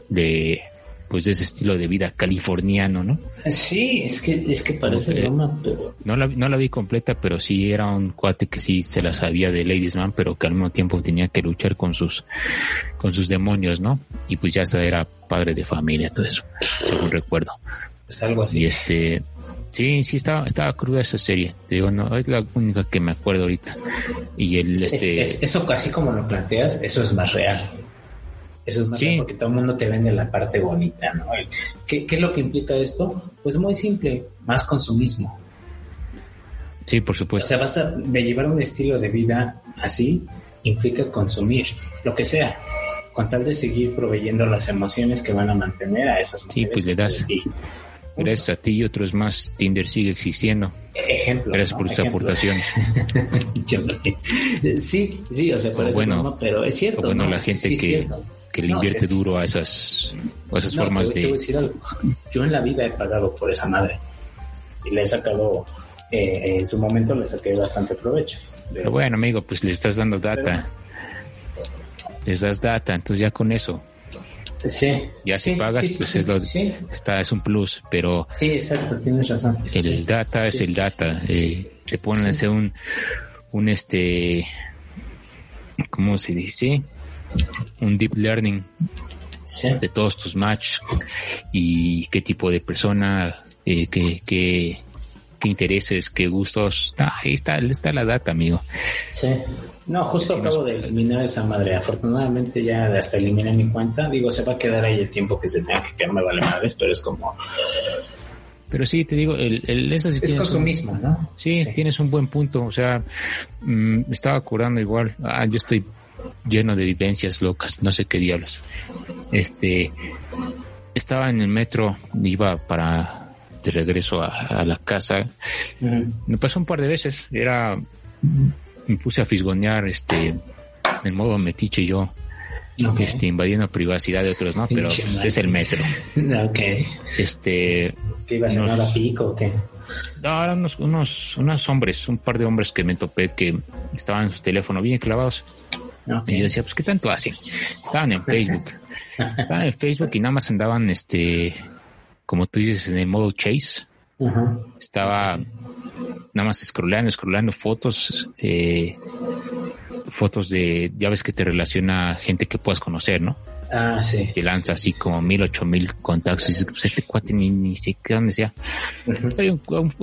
de, pues de ese estilo de vida californiano, ¿no? Sí, es que, es que parece broma, pero... No la, no la vi completa, pero sí era un cuate que sí se la sabía de Ladies Man, pero que al mismo tiempo tenía que luchar con sus, con sus demonios, ¿no? Y pues ya era padre de familia, todo eso, según recuerdo. Es algo así. Y este, Sí, sí, estaba, estaba cruda esa serie. digo, no, es la única que me acuerdo ahorita. Y el, este... eso casi como lo planteas, eso es más real. Eso es más real porque todo el mundo te vende la parte bonita, ¿no? ¿Qué, ¿Qué es lo que implica esto? Pues muy simple, más consumismo. Sí, por supuesto. O sea, vas a de llevar un estilo de vida así, implica consumir lo que sea, con tal de seguir proveyendo las emociones que van a mantener a esas mujeres. Sí, pues le das. Gracias a ti y otros más, Tinder sigue existiendo. Ejemplo. Gracias por tus aportaciones. sí, sí, o sea, bueno, pero es cierto. bueno, la gente que, que le invierte duro a esas, a esas formas de. Yo en la vida he pagado por esa madre y le he sacado, eh, en su momento le saqué bastante provecho. Pero bueno, amigo, pues le estás dando data. Les das data, entonces ya con eso Sí. Ya si pagas, pues es lo, está, es un plus, pero. Sí, exacto, tienes razón. El data es el data. Eh, te ponen a hacer un, un este, ¿cómo se dice? Un deep learning de todos tus matches y qué tipo de persona, eh, qué, qué, qué intereses, qué gustos. ahí está, está la data, amigo. Sí. No, justo acabo de eliminar esa madre. Afortunadamente ya hasta eliminé mi cuenta. Digo, se va a quedar ahí el tiempo que se tenga que quedar, me vale madres, pero es como... Pero sí, te digo, el, el eso sí es consumismo, ¿no? Sí, tienes un buen punto. O sea, mm, me estaba curando igual. Ah, yo estoy lleno de vivencias locas, no sé qué diablos. Este, estaba en el metro, iba para de regreso a, la casa. Me pasó un par de veces. Era, me puse a fisgonear, este, en modo metiche yo. Este, invadiendo privacidad de otros, ¿no? Pero es el metro. ok. Este. ¿Qué iba a ser hora pico o qué? No, eran unos, unos, unos hombres, un par de hombres que me topé que estaban en su teléfono bien clavados. Y yo decía, pues, ¿qué tanto hacen? Estaban en Facebook. estaban en Facebook y nada más andaban, este, como tú dices, en el modo chase. Estaba nada más scrollando, scrollando fotos, eh, fotos de, ya ves que te relaciona gente que puedas conocer, ¿no? Ah, sí. Te lanza así como mil, ocho mil contactos. Y dices, pues este cuate ni, ni sé qué dónde sea.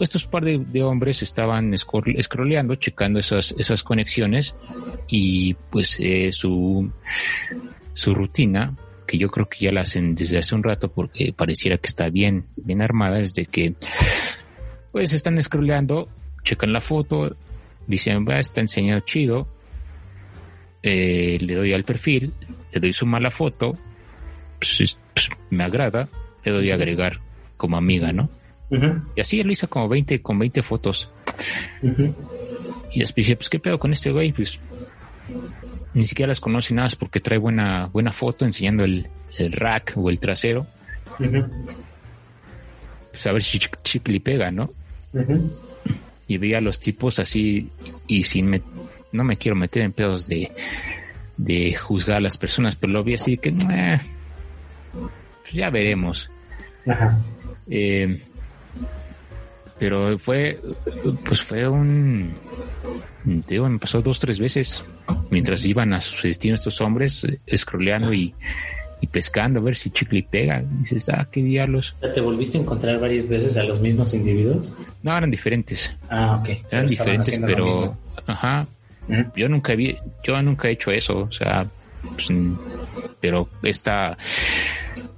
Estos par de, hombres estaban scrolleando, checando esas, esas conexiones y pues eh, su, su rutina que yo creo que ya la hacen desde hace un rato porque pareciera que está bien, bien armada, es de que pues están scrolleando, checan la foto, dicen, va, está enseñado chido, eh, le doy al perfil, le doy suma a la foto, pues, pues, me agrada, le doy a agregar como amiga, ¿no? Y así él hizo como 20, con 20 fotos. Y después dije, pues qué pedo con este güey, pues ni siquiera las conoce nada porque trae buena, buena foto enseñando el, rack o el trasero. Pues a ver si chicle pega, ¿no? Y veía a los tipos así y sin no me quiero meter en pedos de, de juzgar a las personas, pero lo vi así que eh, pues ya veremos. Eh, pero fue, pues fue un, digo, me pasó dos, tres veces mientras iban a su destino estos hombres, eh, escroleando y, pescando a ver si chicle pega. Y dices, ah, qué diablos. ¿Te volviste a encontrar varias veces a los mismos individuos? No, eran diferentes. Ah, ok. Eran diferentes, pero, ajá. Yo nunca vi, yo nunca he hecho eso, o sea, pues, pero esta,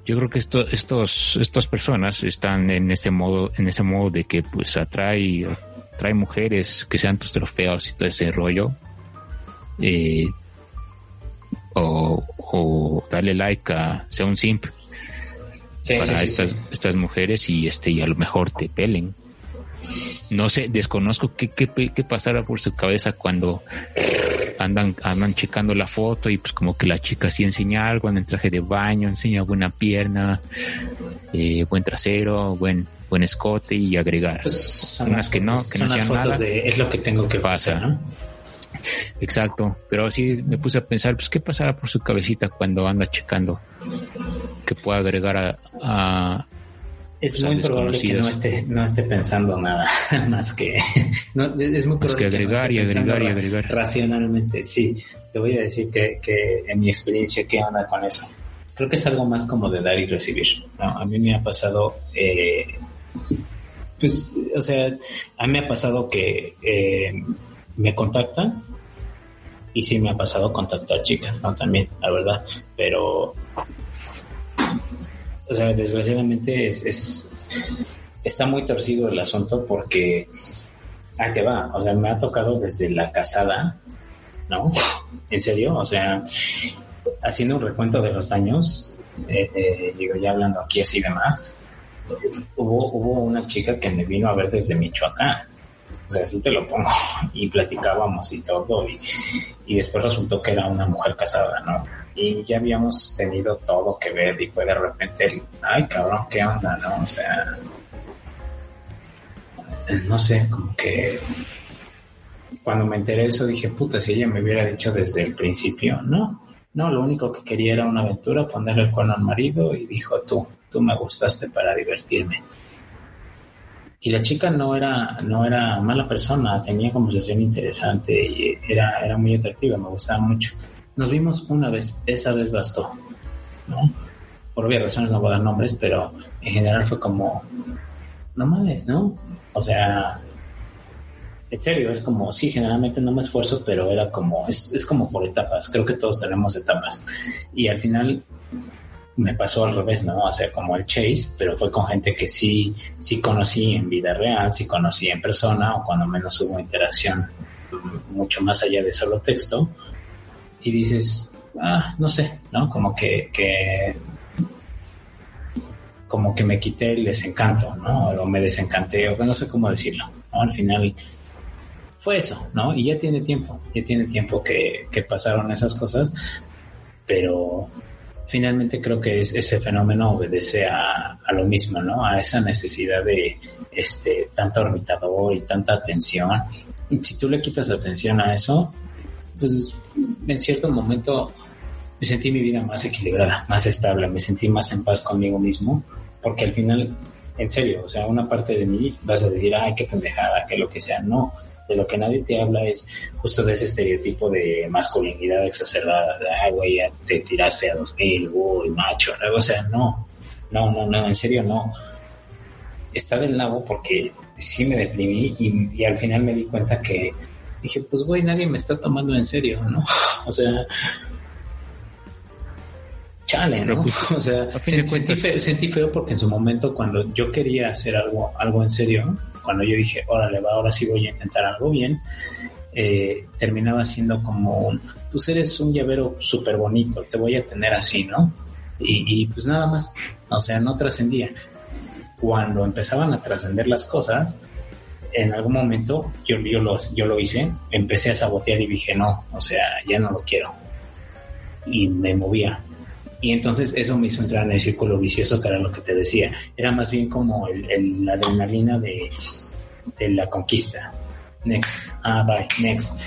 yo creo que esto, estos, estas personas están en ese modo, en ese modo de que pues atrae, atrae mujeres que sean tus trofeos y todo ese rollo eh, o, darle like a sea un simp para estas, estas mujeres y este y a lo mejor te pelen. No sé, desconozco qué, qué, qué pasará por su cabeza cuando andan, andan checando la foto y pues como que la chica sí enseña algo en el traje de baño, enseña buena pierna, eh, buen trasero, buen, buen escote y agregar. Pues, unas que no, que no sean nada. es lo que tengo que pasar, Exacto, pero sí me puse a pensar, pues, ¿qué pasará por su cabecita cuando anda checando que pueda agregar a... a es pues, muy probable que no esté, no esté pensando nada más que... No, es muy que agregar y agregar y agregar. Racionalmente, sí. Te voy a decir que, que en mi experiencia, ¿qué onda con eso? Creo que es algo más como de dar y recibir. a mí me ha pasado... Eh, pues, o sea, a mí me ha pasado que eh, me contactan y sí me ha pasado contactar chicas, ¿no? También, la verdad, pero, o sea, desgraciadamente es, es está muy torcido el asunto porque, ahí te va, o sea, me ha tocado desde la casada, ¿no? ¿En serio? O sea, haciendo un recuento de los años, eh, eh, digo, ya hablando aquí así de más, hubo, hubo una chica que me vino a ver desde Michoacán. O sea, así te lo pongo. Y platicábamos y todo. Y, y después resultó que era una mujer casada, ¿no? Y ya habíamos tenido todo que ver y fue de repente, ay cabrón, ¿qué onda, no? O sea, no sé, como que cuando me enteré de eso dije, puta, si ella me hubiera dicho desde el principio, no, no, lo único que quería era una aventura, ponerle el cuerno al marido y dijo, tú, tú me gustaste para divertirme. Y la chica no era, no era mala persona, tenía conversación interesante y era, era muy atractiva, me gustaba mucho. Nos vimos una vez, esa vez bastó, ¿no? Por obvias razones no voy a dar nombres, pero en general fue como, no mames, ¿no? O sea, en serio, es como, sí, generalmente no me esfuerzo, pero era como, es, es como por etapas, creo que todos tenemos etapas. Y al final me pasó al revés, ¿no? O sea, como el Chase, pero fue con gente que sí, sí conocí en vida real, sí conocí en persona, o cuando menos hubo interacción mucho más allá de solo texto. Y dices, ah, no sé, ¿no? Como que, que como que me quité el desencanto, ¿no? O me desencanté, o no sé cómo decirlo, ¿no? Al final fue eso, ¿no? Y ya tiene tiempo, ya tiene tiempo que, que pasaron esas cosas, pero finalmente creo que ese fenómeno obedece a, lo mismo, ¿no? A esa necesidad de este tanto orbitador y tanta atención. Y si tú le quitas atención a eso, pues en cierto momento me sentí mi vida más equilibrada, más estable, me sentí más en paz conmigo mismo, porque al final, en serio, o sea, una parte de mí vas a decir, ay, qué pendejada, que lo que sea, no de lo que nadie te habla es justo de ese estereotipo de masculinidad exacerbada, de, ay, güey, ya te tiraste a dos mil, uy, macho, o sea, no, no, no, no, en serio, no. Está del lado porque sí me deprimí y, y al final me di cuenta que dije, pues, güey, nadie me está tomando en serio, ¿no? O sea, chale, ¿no? Pues, o sea, sentí, feo, sentí, feo, porque en su momento cuando yo quería hacer algo, algo en serio, cuando yo dije, órale, va, ahora sí voy a intentar algo bien, eh, terminaba siendo como pues eres un llavero súper bonito, te voy a tener así, ¿no? Y, pues nada más, o sea, no trascendía. Cuando empezaban a trascender las cosas, en algún momento yo, yo, lo, yo lo hice, empecé a sabotear y dije, no, o sea, ya no lo quiero. Y me movía. Y entonces eso me hizo entrar en el círculo vicioso, que era lo que te decía. Era más bien como el, la adrenalina de, la conquista. Next, ah, bye, next.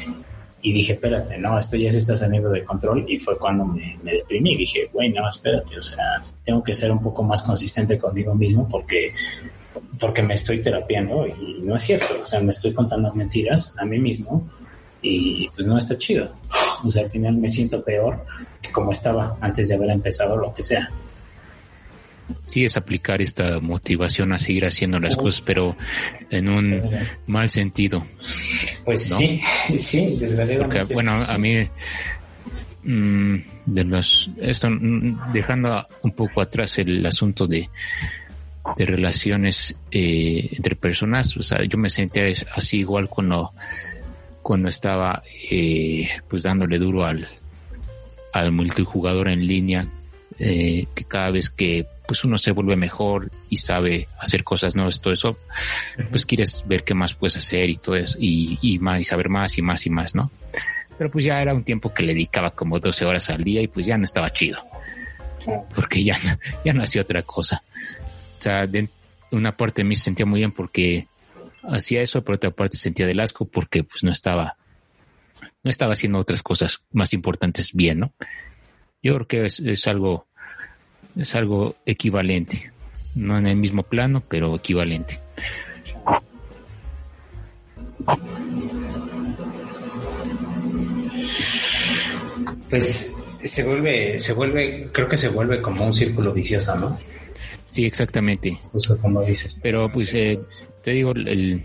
Y dije, espérate, no, esto ya se está saliendo de control. Y fue cuando me, me deprimí. Dije, güey, no, espérate, o sea, tengo que ser un poco más consistente conmigo mismo porque porque me estoy terapiando y no es cierto, o sea, me estoy contando mentiras a mí mismo y pues no está chido. O sea, al final me siento peor que como estaba antes de haber empezado lo que sea. Sí, es aplicar esta motivación a seguir haciendo las cosas, pero en un mal sentido. Pues sí, sí, desgraciadamente. Porque, bueno, a mí, mm, de los, esto, mm, dejando un poco atrás el asunto de, de relaciones eh, entre personas, o sea, yo me sentía así igual cuando, cuando estaba eh, pues dándole duro al, al multijugador en línea, eh, que cada vez que pues uno se vuelve mejor y sabe hacer cosas nuevas, todo eso, pues quieres ver qué más puedes hacer y todo eso, y, y más, y saber más y más y más, ¿no? Pero pues ya era un tiempo que le dedicaba como 12 horas al día y pues ya no estaba chido. Porque ya, ya no hacía otra cosa. O sea, de una parte de mí se sentía muy bien porque hacía eso, por otra parte sentía del asco porque pues no estaba no estaba haciendo otras cosas más importantes bien, ¿no? Yo creo que es, algo, es algo equivalente, no en el mismo plano, pero equivalente. Pues se vuelve, se vuelve, creo que se vuelve como un círculo vicioso, ¿no? Sí, exactamente. Justo como dices. Pero pues eh, te digo, el,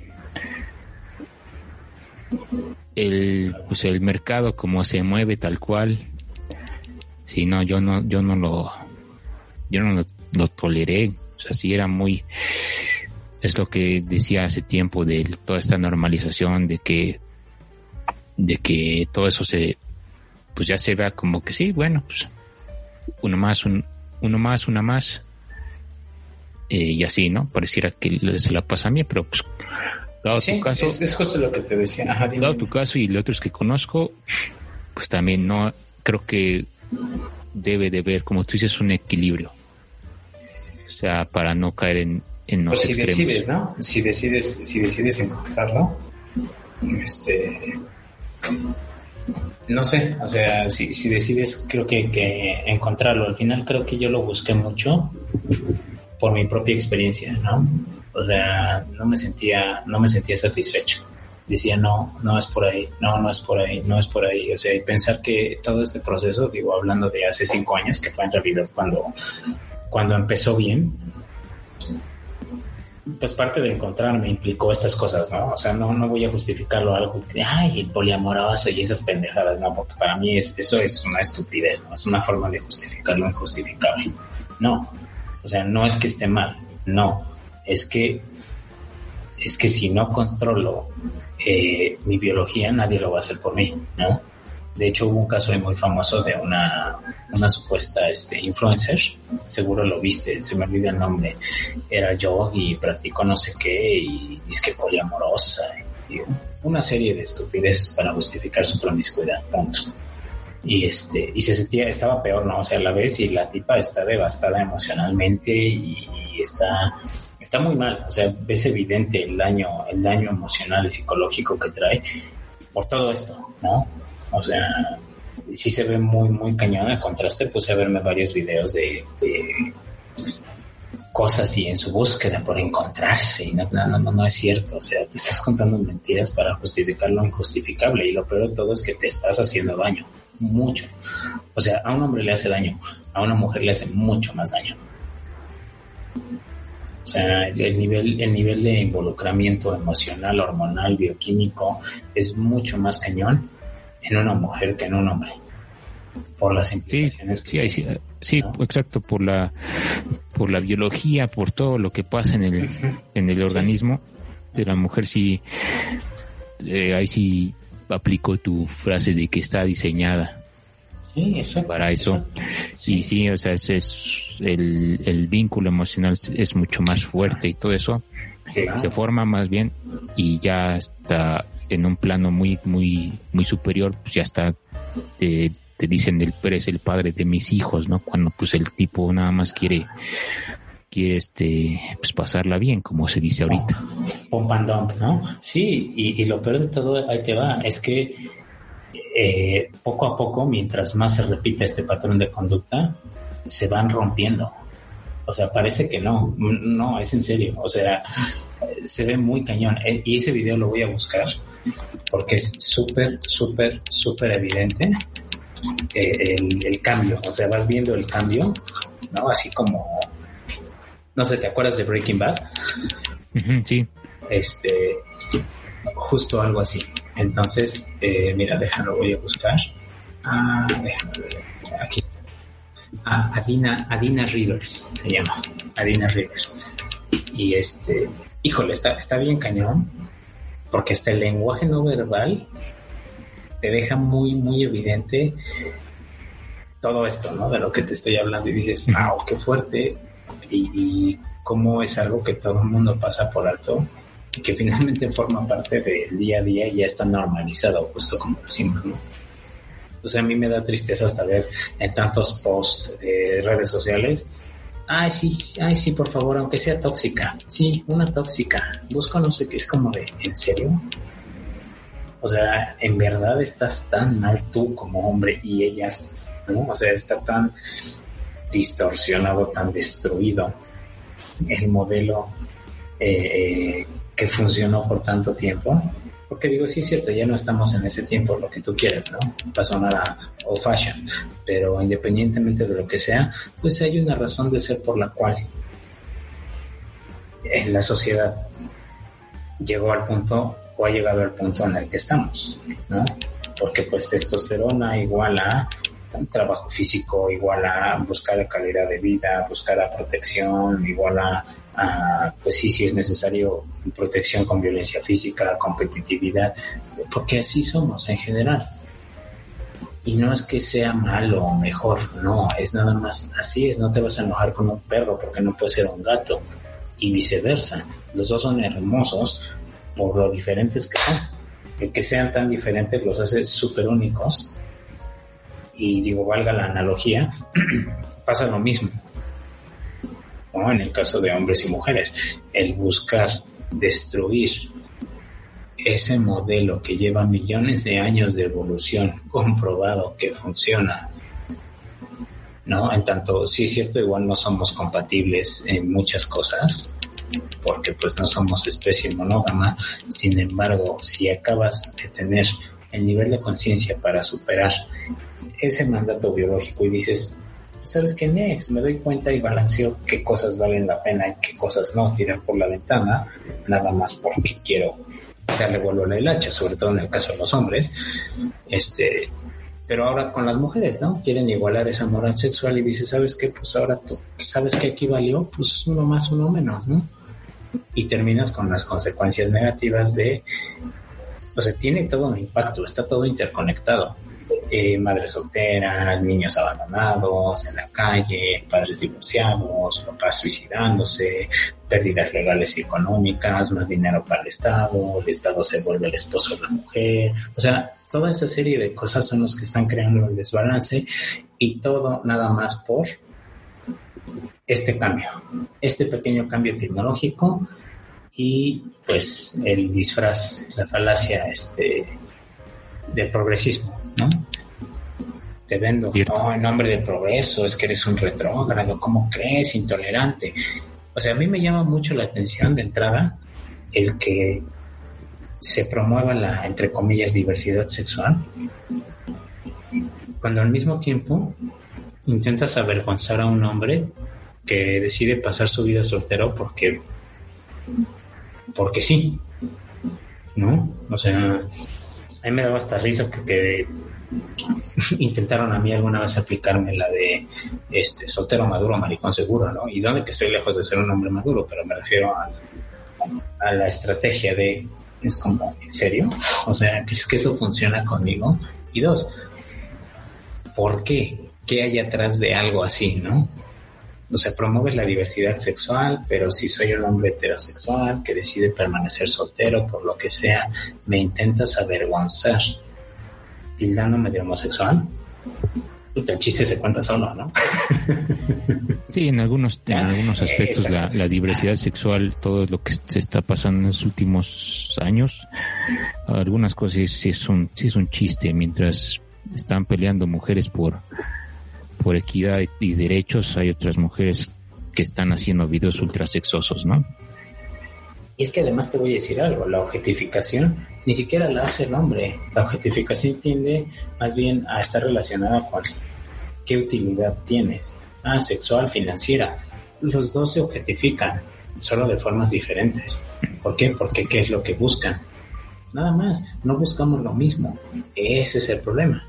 el, pues el mercado como se mueve tal cual. Si no, yo no, yo no lo, yo no lo, toleré. O sea, sí era muy, es lo que decía hace tiempo de toda esta normalización de que, de que todo eso se, pues ya se vea como que sí, bueno, pues uno más, un, uno más, una más. Eh, y así, ¿no? Pareciera que se la pasa a mí, pero pues dado tu caso... Es, justo lo que te decía. dado tu caso y los otros que conozco, pues también no, creo que debe de ver, como tú dices, un equilibrio. O sea, para no caer en, en los pues si decides, ¿no? Si decides, si decides encontrarlo, este no sé, o sea, si, si decides creo que, que, encontrarlo, al final creo que yo lo busqué mucho por mi propia experiencia, ¿no? O sea, no me sentía, no me sentía satisfecho. Decía, no, no es por ahí, no, no es por ahí, no es por ahí. O sea, y pensar que todo este proceso, digo, hablando de hace cinco años, que fue en realidad cuando, cuando empezó bien, pues parte de encontrarme implicó estas cosas, ¿no? O sea, no, no voy a justificarlo algo que, ay, poliamoroso y esas pendejadas, ¿no? Porque para mí es, eso es una estupidez, ¿no? Es una forma de justificar lo injustificable. No, o sea, no es que esté mal, no, es que, es que si no controlo eh, mi biología, nadie lo va a hacer por mí, ¿no? De hecho, hubo un caso muy famoso de una, una supuesta este, influencer, seguro lo viste, se me olvida el nombre, era yo y practicó no sé qué y es que poliamorosa y, una serie de estupideces para justificar su promiscuidad, punto. Y este, y se sentía, estaba peor, ¿no? O sea, a la vez y la tipa está devastada emocionalmente y, está, está muy mal. O sea, ves evidente el daño, el daño emocional y psicológico que trae por todo esto, ¿no? O sea, sí se ve muy, muy cañón el contraste. Puse a verme varios videos de, cosas y en su búsqueda por encontrarse. Y no, no, no, no es cierto. O sea, te estás contando mentiras para justificar lo injustificable. Y lo peor de todo es que te estás haciendo daño. Mucho. O sea, a un hombre le hace daño. A una mujer le hace mucho más daño. O sea, el nivel, el nivel de involucramiento emocional, hormonal, bioquímico es mucho más cañón en una mujer que en un hombre. Por las implicaciones sí, que sí, sí, exacto, por la por la biología, por todo lo que pasa en el en el organismo de la mujer sí eh, ahí sí aplico tu frase de que está diseñada para eso. Sí, sí, o sea, ese es el, el vínculo emocional es mucho más fuerte y todo eso se forma más bien y ya está en un plano muy, muy, muy superior, pues ya está, te, dicen el eres el padre de mis hijos, ¿no? Cuando pues el tipo nada más quiere, quiere este, pues pasarla bien, como se dice ahorita. un and ¿no? Sí, y, lo peor de todo, ahí te va, es que eh, poco a poco, mientras más se repite este patrón de conducta, se van rompiendo. O sea, parece que no, no, es en serio. O sea, se ve muy cañón. E, y ese video lo voy a buscar porque es súper, súper, súper evidente eh, el, cambio. O sea, vas viendo el cambio, ¿no? Así como, no sé, ¿te acuerdas de Breaking Bad? sí. Este, justo algo así. Entonces, eh, mira, déjalo, voy a buscar. Ah. Aquí está. Ah, Adina, Adina Rivers se llama. Adina Rivers. Y este, híjole, está, está bien cañón porque el lenguaje no verbal te deja muy, muy evidente todo esto, ¿no? De lo que te estoy hablando y dices, wow, qué fuerte y, cómo es algo que todo el mundo pasa por alto que finalmente forma parte del día a día y ya está normalizado, justo como decimos, ¿no? O sea, a mí me da tristeza hasta ver en tantos posts de redes sociales Ay, sí, ay, sí, por favor, aunque sea tóxica. Sí, una tóxica. Busco no sé qué, es como de, ¿en serio? O sea, en verdad estás tan mal tú como hombre y ellas, ¿no? O sea, está tan distorsionado, tan destruido el modelo eh, eh, que funcionó por tanto tiempo porque digo, sí es cierto, ya no estamos en ese tiempo, lo que tú quieras, ¿no? Va a sonar old fashion, pero independientemente de lo que sea, pues hay una razón de ser por la cual la sociedad llegó al punto o ha llegado al punto en el que estamos, ¿no? Porque pues testosterona igual a trabajo físico, igual a buscar la calidad de vida, buscar la protección, igual a, pues sí, si es necesario protección con violencia física, competitividad, porque así somos en general. Y no es que sea malo o mejor, no, es nada más así es, no te vas a enojar con un perro porque no puede ser un gato y viceversa. Los dos son hermosos por lo diferentes que son. El que sean tan diferentes los hace súper únicos. Y digo, valga la analogía, pasa lo mismo. En el caso de hombres y mujeres, el buscar destruir ese modelo que lleva millones de años de evolución comprobado que funciona, ¿no? En tanto, sí es cierto, igual no somos compatibles en muchas cosas, porque pues no somos especie monógama, sin embargo, si acabas de tener el nivel de conciencia para superar ese mandato biológico y dices, ¿sabes qué, Next? Me doy cuenta y balanceo qué cosas valen la pena y qué cosas no tirar por la ventana, nada más porque quiero darle vuelo a la hacha, sobre todo en el caso de los hombres. Este, pero ahora con las mujeres, ¿no? Quieren igualar esa moral sexual y dice, ¿sabes qué? Pues ahora tú, ¿sabes qué aquí valió? Pues uno más, uno menos, ¿no? Y terminas con las consecuencias negativas de, o sea, tiene todo un impacto, está todo interconectado. Eh, madres solteras, niños abandonados en la calle, padres divorciados, papás suicidándose, pérdidas legales y económicas, más dinero para el Estado, el Estado se vuelve el esposo de la mujer, o sea, toda esa serie de cosas son los que están creando el desbalance y todo nada más por este cambio, este pequeño cambio tecnológico y pues el disfraz, la falacia este de progresismo, ¿no? Te vendo, no, en nombre de progreso, es que eres un retrógrado, ¿cómo crees? Intolerante. O sea, a mí me llama mucho la atención de entrada el que se promueva la, entre comillas, diversidad sexual, cuando al mismo tiempo intentas avergonzar a un hombre que decide pasar su vida soltero porque porque sí, ¿no? O sea, a mí me daba hasta risa porque intentaron a mí alguna vez aplicarme la de este soltero maduro, maricón seguro, ¿no? Y donde que estoy lejos de ser un hombre maduro, pero me refiero a, la estrategia de es como, ¿en serio? O sea, ¿crees que eso funciona conmigo? Y dos, ¿por qué? ¿Qué hay atrás de algo así, no? O sea, promueves la diversidad sexual, pero si soy un hombre heterosexual que decide permanecer soltero por lo que sea, me intentas avergonzar tildándome de homosexual. El chiste se cuenta solo, ¿no? Sí, en algunos, en ah, algunos aspectos la, la, diversidad sexual, todo lo que se está pasando en los últimos años, algunas cosas sí es un, sí es un chiste, mientras están peleando mujeres por por equidad y derechos, hay otras mujeres que están haciendo videos ultrasexosos, ¿no? Y es que además te voy a decir algo, la objetificación ni siquiera la hace el hombre. La objetificación tiende más bien a estar relacionada con qué utilidad tienes. Ah, sexual, financiera. Los dos se objetifican, solo de formas diferentes. ¿Por qué? Porque ¿qué es lo que buscan? Nada más, no buscamos lo mismo. Ese es el problema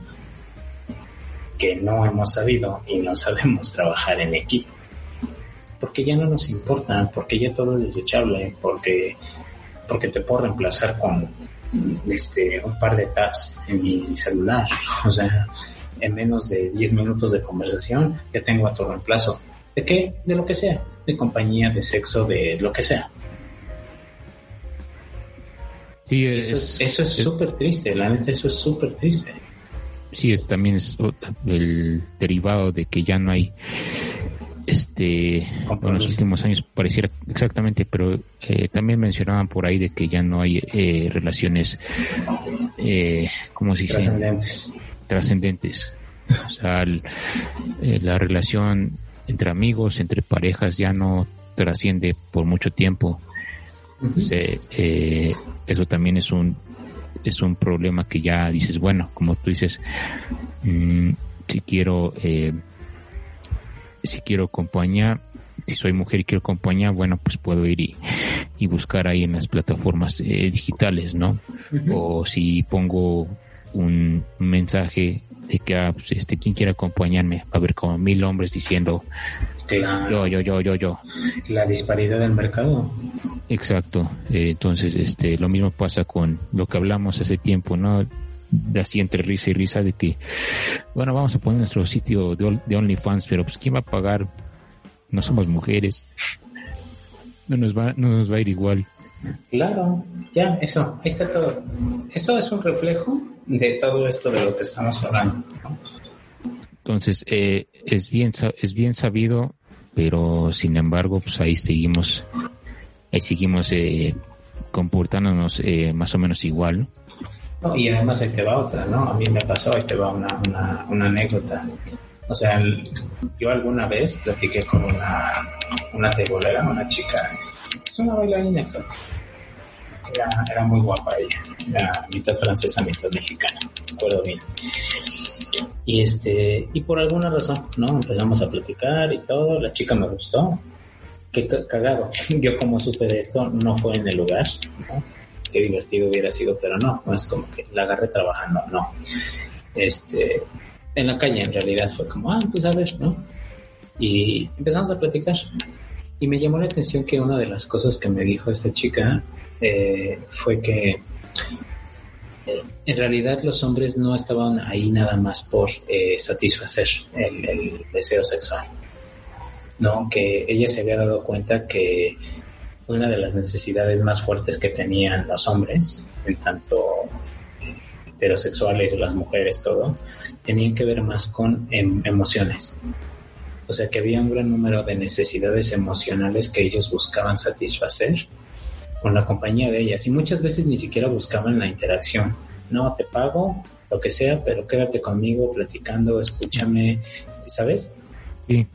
que no hemos sabido y no sabemos trabajar en equipo. Porque ya no nos importa, porque ya todo es desechable, porque, porque te puedo reemplazar con este, un par de tabs en mi celular. O sea, en menos de 10 minutos de conversación ya tengo a tu reemplazo. ¿De qué? De lo que sea. De compañía, de sexo, de lo que sea. Sí, eso es súper triste, la neta, eso es súper triste sí es también es el derivado de que ya no hay este en los últimos años pareciera exactamente pero eh, también mencionaban por ahí de que ya no hay eh, relaciones eh, como si trascendentes. Trascendentes. O sea eh, la relación entre amigos entre parejas ya no trasciende por mucho tiempo. Entonces eso también es un es un problema que ya dices, bueno, como tú dices, mm, si quiero, eh, si quiero compañía, si soy mujer y quiero compañía, bueno, pues puedo ir y, y buscar ahí en las plataformas eh, digitales, ¿no? O si pongo un mensaje de que, ah, pues, este, quien quiera acompañarme, va a haber como mil hombres diciendo, yo, yo, yo, yo, yo. La disparidad del mercado. Exacto. Eh, entonces, este, lo mismo pasa con lo que hablamos hace tiempo, ¿no? De así entre risa y risa de que, bueno, vamos a poner nuestro sitio de, de OnlyFans, pero pues ¿quién va a pagar? No somos mujeres. No nos va, no nos va a ir igual. Claro, ya, eso, ahí está todo. Eso es un reflejo de todo esto de lo que estamos hablando. Entonces, eh, es bien es bien sabido, pero sin embargo, pues ahí seguimos, ahí seguimos eh, comportándonos eh, más o menos igual. y además ahí te va otra, ¿no? A mí me pasó, ahí te va una, una, una anécdota. O sea, yo alguna vez platiqué con una, una tebolera, una chica, es una bailarina exacta. Era, era muy guapa ella, era mitad francesa, mitad mexicana, recuerdo bien. Y este, y por alguna razón, ¿no? Empezamos a platicar y todo, la chica me gustó. Qué cagado. Yo como supe de esto, no fue en el lugar, ¿no? Qué divertido hubiera sido, pero no, no es como que la agarré trabajando, no. Este, en la calle en realidad fue como, ah, pues a ver, ¿no? Y empezamos a platicar. Y me llamó la atención que una de las cosas que me dijo esta chica eh, fue que en realidad los hombres no estaban ahí nada más por eh, satisfacer el, deseo sexual. No, que ella se había dado cuenta que una de las necesidades más fuertes que tenían los hombres, en tanto heterosexuales, las mujeres, todo, tenían que ver más con em, emociones. O sea que había un gran número de necesidades emocionales que ellos buscaban satisfacer con la compañía de ellas y muchas veces ni siquiera buscaban la interacción. No, te pago, lo que sea, pero quédate conmigo platicando, escúchame, ¿sabes? Sí.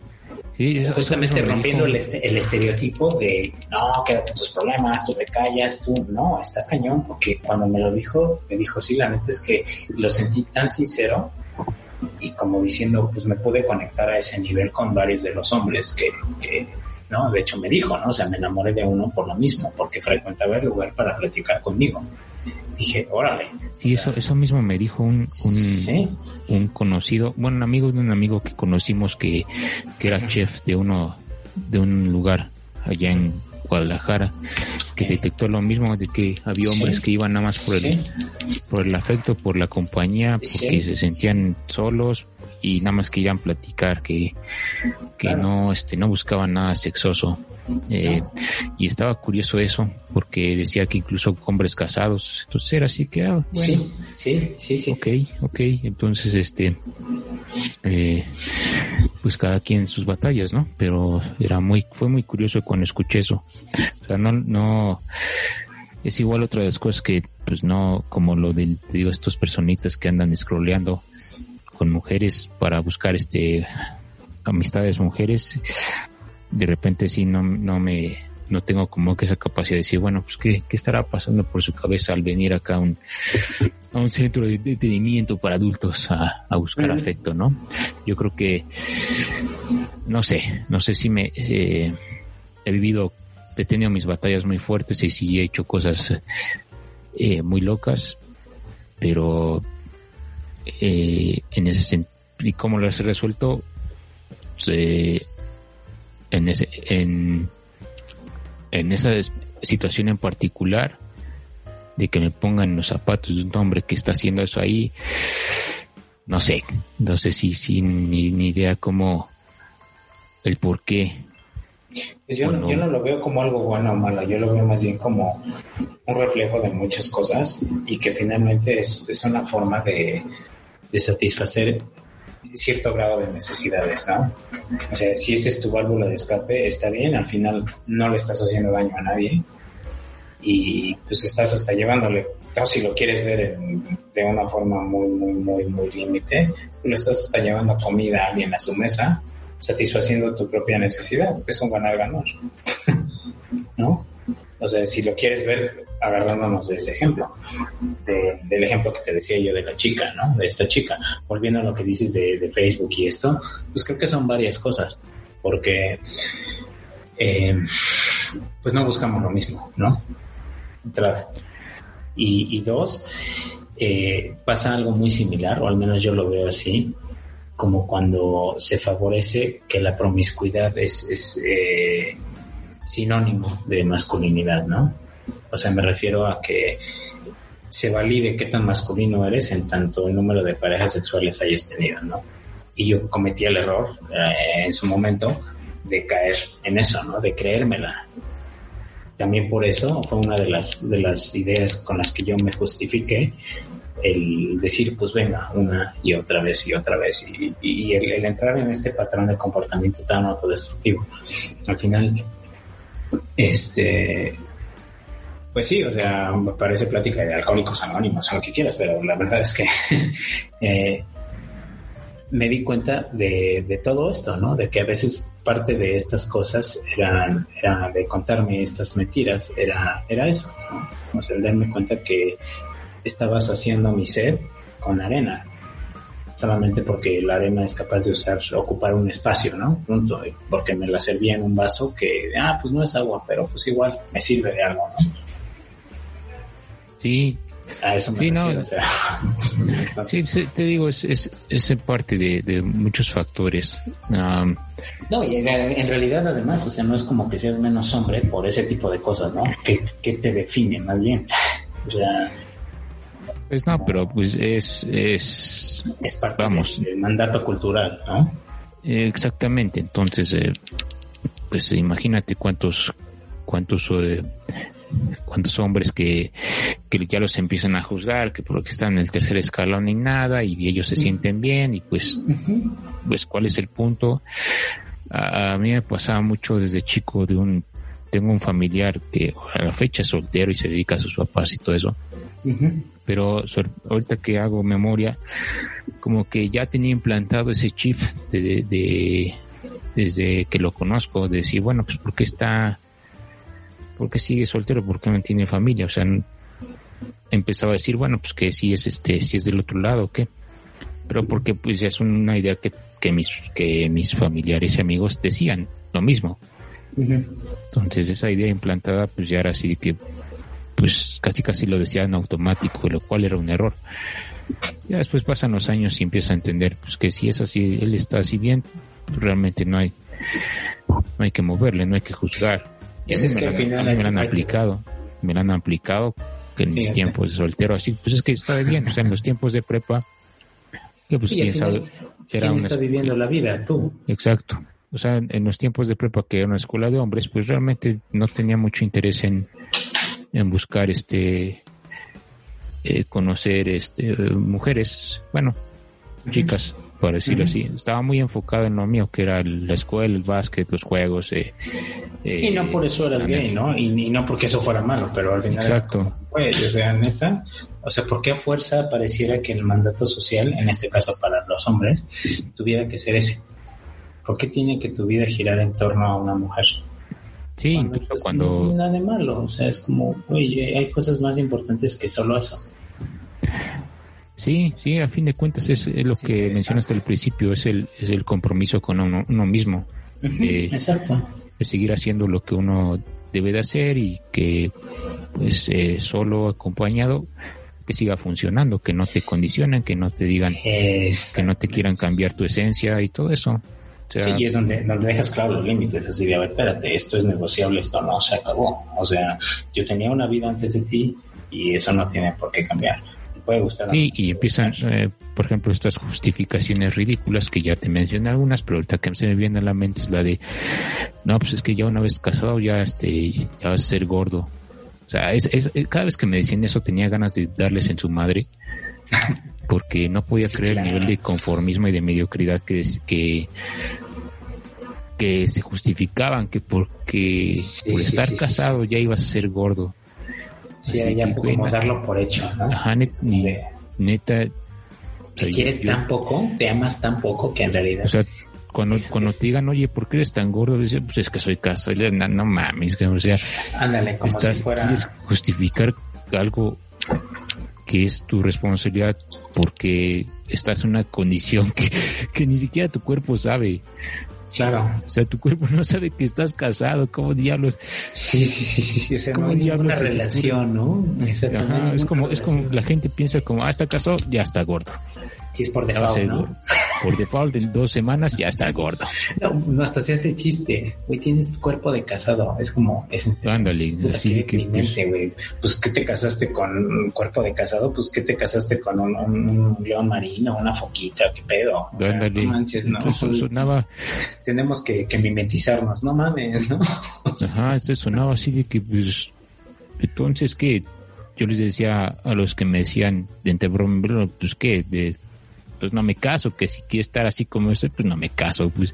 Sí, justamente rompiendo el, el, estereotipo de no, quédate tus problemas, tú te callas, tú no, está cañón, porque cuando me lo dijo, me dijo, sí, la neta es que lo sentí tan sincero y como diciendo, pues me pude conectar a ese nivel con varios de los hombres que, que ¿no? De hecho me dijo, ¿no? O sea, me enamoré de uno por lo mismo, porque frecuentaba el lugar para platicar conmigo. Dije, órale. Sí, eso, eso mismo me dijo un, un, un conocido, bueno, un amigo de un amigo que conocimos que, que era chef de uno, de un lugar allá en Guadalajara, que detectó lo mismo de que había hombres que iban nada más por el, por el afecto, por la compañía, porque se sentían solos, y nada más querían platicar que, que no, este, no buscaban nada sexoso. Eh, y estaba curioso eso, porque decía que incluso hombres casados, entonces era así que, ah, bueno, sí, sí, sí, ok, ok, entonces este, eh, pues cada quien sus batallas, ¿no? Pero era muy, fue muy curioso cuando escuché eso. O sea, no, no, es igual otra de las cosas que, pues no, como lo del, digo, estos personitas que andan scrolleando con mujeres para buscar este amistades mujeres. De repente sí no, no me no tengo como que esa capacidad de decir bueno pues qué, qué estará pasando por su cabeza al venir acá a un, a un centro de detenimiento para adultos a, a buscar afecto no yo creo que no sé no sé si me eh, he vivido he tenido mis batallas muy fuertes y sí he hecho cosas eh, muy locas pero eh, en ese sentido y cómo lo has resuelto eh, en ese en, en esa situación en particular de que me pongan los zapatos de un hombre que está haciendo eso ahí no sé no sé si sin ni, ni, idea cómo el por qué. Pues yo, no, yo no lo veo como algo bueno o malo, yo lo veo más bien como un reflejo de muchas cosas y que finalmente es, es una forma de, de satisfacer cierto grado de necesidades, ¿no? O sea, si esa es tu válvula de escape, está bien, al final no le estás haciendo daño a nadie y pues estás hasta llevándole, o si lo quieres ver de una forma muy, muy, muy, muy límite, tú le estás hasta llevando comida a alguien a su mesa, satisfaciendo tu propia necesidad, es un ganar-ganar, ¿no? O sea, si lo quieres ver agarrándonos de ese ejemplo, del ejemplo que te decía yo de la chica, ¿no? De esta chica. Volviendo a lo que dices de, Facebook y esto, pues creo que son varias cosas, porque eh, pues no buscamos lo mismo, ¿no? Entrada. Y, dos, eh, pasa algo muy similar, o al menos yo lo veo así, como cuando se favorece que la promiscuidad es, eh, sinónimo de masculinidad, ¿no? O sea, me refiero a que se valide qué tan masculino eres en tanto el número de parejas sexuales hayas tenido, ¿no? Y yo cometí el error eh, en su momento de caer en eso, ¿no? De creérmela. También por eso fue una de las, de las ideas con las que yo me justifiqué el decir, pues venga, una y otra vez y otra vez, y, el, entrar en este patrón de comportamiento tan autodestructivo. Al final, este, pues sí, o sea, me parece plática de alcohólicos anónimos o lo que quieras, pero la verdad es que eh, me di cuenta de, todo esto, ¿no? De que a veces parte de estas cosas eran, era de contarme estas mentiras, era, era eso, ¿no? O sea, darme cuenta que estabas haciendo mi sed con arena, solamente porque la arena es capaz de usar, ocupar un espacio, ¿no? Porque me la servía en un vaso que, ah, pues no es agua, pero pues igual me sirve de algo, ¿no? Sí, a eso me sí, no, sí, te digo, es, es, es parte de, muchos factores. no, y en, realidad además, o sea, no es como que seas menos hombre por ese tipo de cosas, ¿no? Que, que te define más bien. O sea... Pues no, pero pues es... Es, es parte vamos, del mandato cultural, ¿no? Exactamente, entonces, eh, pues imagínate cuántos, cuántos... Eh, cuántos hombres que, que ya los empiezan a juzgar, que porque están en el tercer escalón y nada, y ellos se sienten bien, y pues, pues cuál es el punto. A, mí me pasaba mucho desde chico de un, tengo un familiar que a la fecha es soltero y se dedica a sus papás y todo eso. Pero ahorita que hago memoria, como que ya tenía implantado ese chip de, de, desde que lo conozco, de decir, bueno, pues porque está ¿por qué sigue soltero? ¿Por qué no tiene familia? O sea, empezaba a decir, bueno, pues que si es este, si es del otro lado, ¿o ¿qué? Pero porque pues ya es una idea que, que mis, que mis familiares y amigos decían lo mismo. Entonces esa idea implantada pues ya era así que pues casi casi lo decían automático, lo cual era un error. Ya después pasan los años y empieza a entender pues que si es así, él está así bien, pues, realmente no hay, no hay que moverle, no hay que juzgar es que al final me lo han aplicado, me lo han aplicado que en mis tiempos de soltero, así, pues es que estaba bien, o sea, en los tiempos de prepa, que pues quién sabe, era una está viviendo la vida? Tú. Exacto. O sea, en los tiempos de prepa que era una escuela de hombres, pues realmente no tenía mucho interés en, en buscar este eh, conocer este mujeres, bueno, chicas por decirlo así. Estaba muy enfocado en lo mío, que era la escuela, el básquet, los juegos. Eh, eh, y no por eso eras gay, ¿no? Y, no porque eso fuera malo, pero al final... Exacto. Pues, o sea, neta, o sea, ¿por qué a fuerza pareciera que el mandato social, en este caso para los hombres, tuviera que ser ese? ¿Por qué tiene que tu vida girar en torno a una mujer? Sí, cuando, pues, cuando... No nada de malo, o sea, es como, oye, hay cosas más importantes que solo eso. Sí, sí, a fin de cuentas es, lo que mencionaste al principio, es el, es el compromiso con uno, mismo. Eh, exacto. De seguir haciendo lo que uno debe de hacer y que pues eh, solo acompañado que siga funcionando, que no te condicionen, que no te digan, que no te quieran cambiar tu esencia y todo eso. sí, y es donde, donde dejas claro los límites, así de, a ver, espérate, esto es negociable, esto no, se acabó. O sea, yo tenía una vida antes de ti y eso no tiene por qué cambiar puede gustar. y empiezan, eh, por ejemplo, estas justificaciones ridículas que ya te mencioné algunas, pero ahorita que se me viene a la mente es la de, no, pues es que ya una vez casado ya, este, ya vas a ser gordo. O sea, es, eh, cada vez que me decían eso tenía ganas de darles en su madre, porque no podía creer el nivel de conformismo y de mediocridad que, que que se justificaban que porque por estar casado ya ibas a ser gordo. Sí, ya como darlo por hecho, ¿no? Ajá, neta. Te quieres tan poco, te amas tan poco que en realidad. O sea, cuando, cuando te digan, oye, ¿por qué eres tan gordo? Dice, pues es que soy casado. No, no mames, que, o sea, Ándale, como estás, si fuera... quieres justificar algo que es tu responsabilidad porque estás en una condición que, que ni siquiera tu cuerpo sabe. Claro. O sea, tu cuerpo no sabe que estás casado, ¿cómo diablos? Sí, sí, sí, sí, o sea, no hay una relación, ¿no? Ajá, es como, es como la gente piensa como, ah, está casado, ya está gordo. Sí, es por default, ¿no? Por default, en dos semanas ya está gordo. No, no hasta se hace chiste. Güey, tienes cuerpo de casado. Es como, es en serio. Ándale, así que... Pues, güey. pues, ¿qué te casaste con un cuerpo de casado? Pues, ¿qué te casaste con un, un, león marino, una foquita? ¿Qué pedo? Ándale. No manches, no. Entonces, sonaba... Tenemos que, que mimetizarnos, no mames, ¿no? Ajá, esto sonaba así de que, pues, entonces, ¿qué? Yo les decía a los que me decían, de entre pues, ¿qué? De pues no me caso, que si quiero estar así como ese, pues no me caso, pues.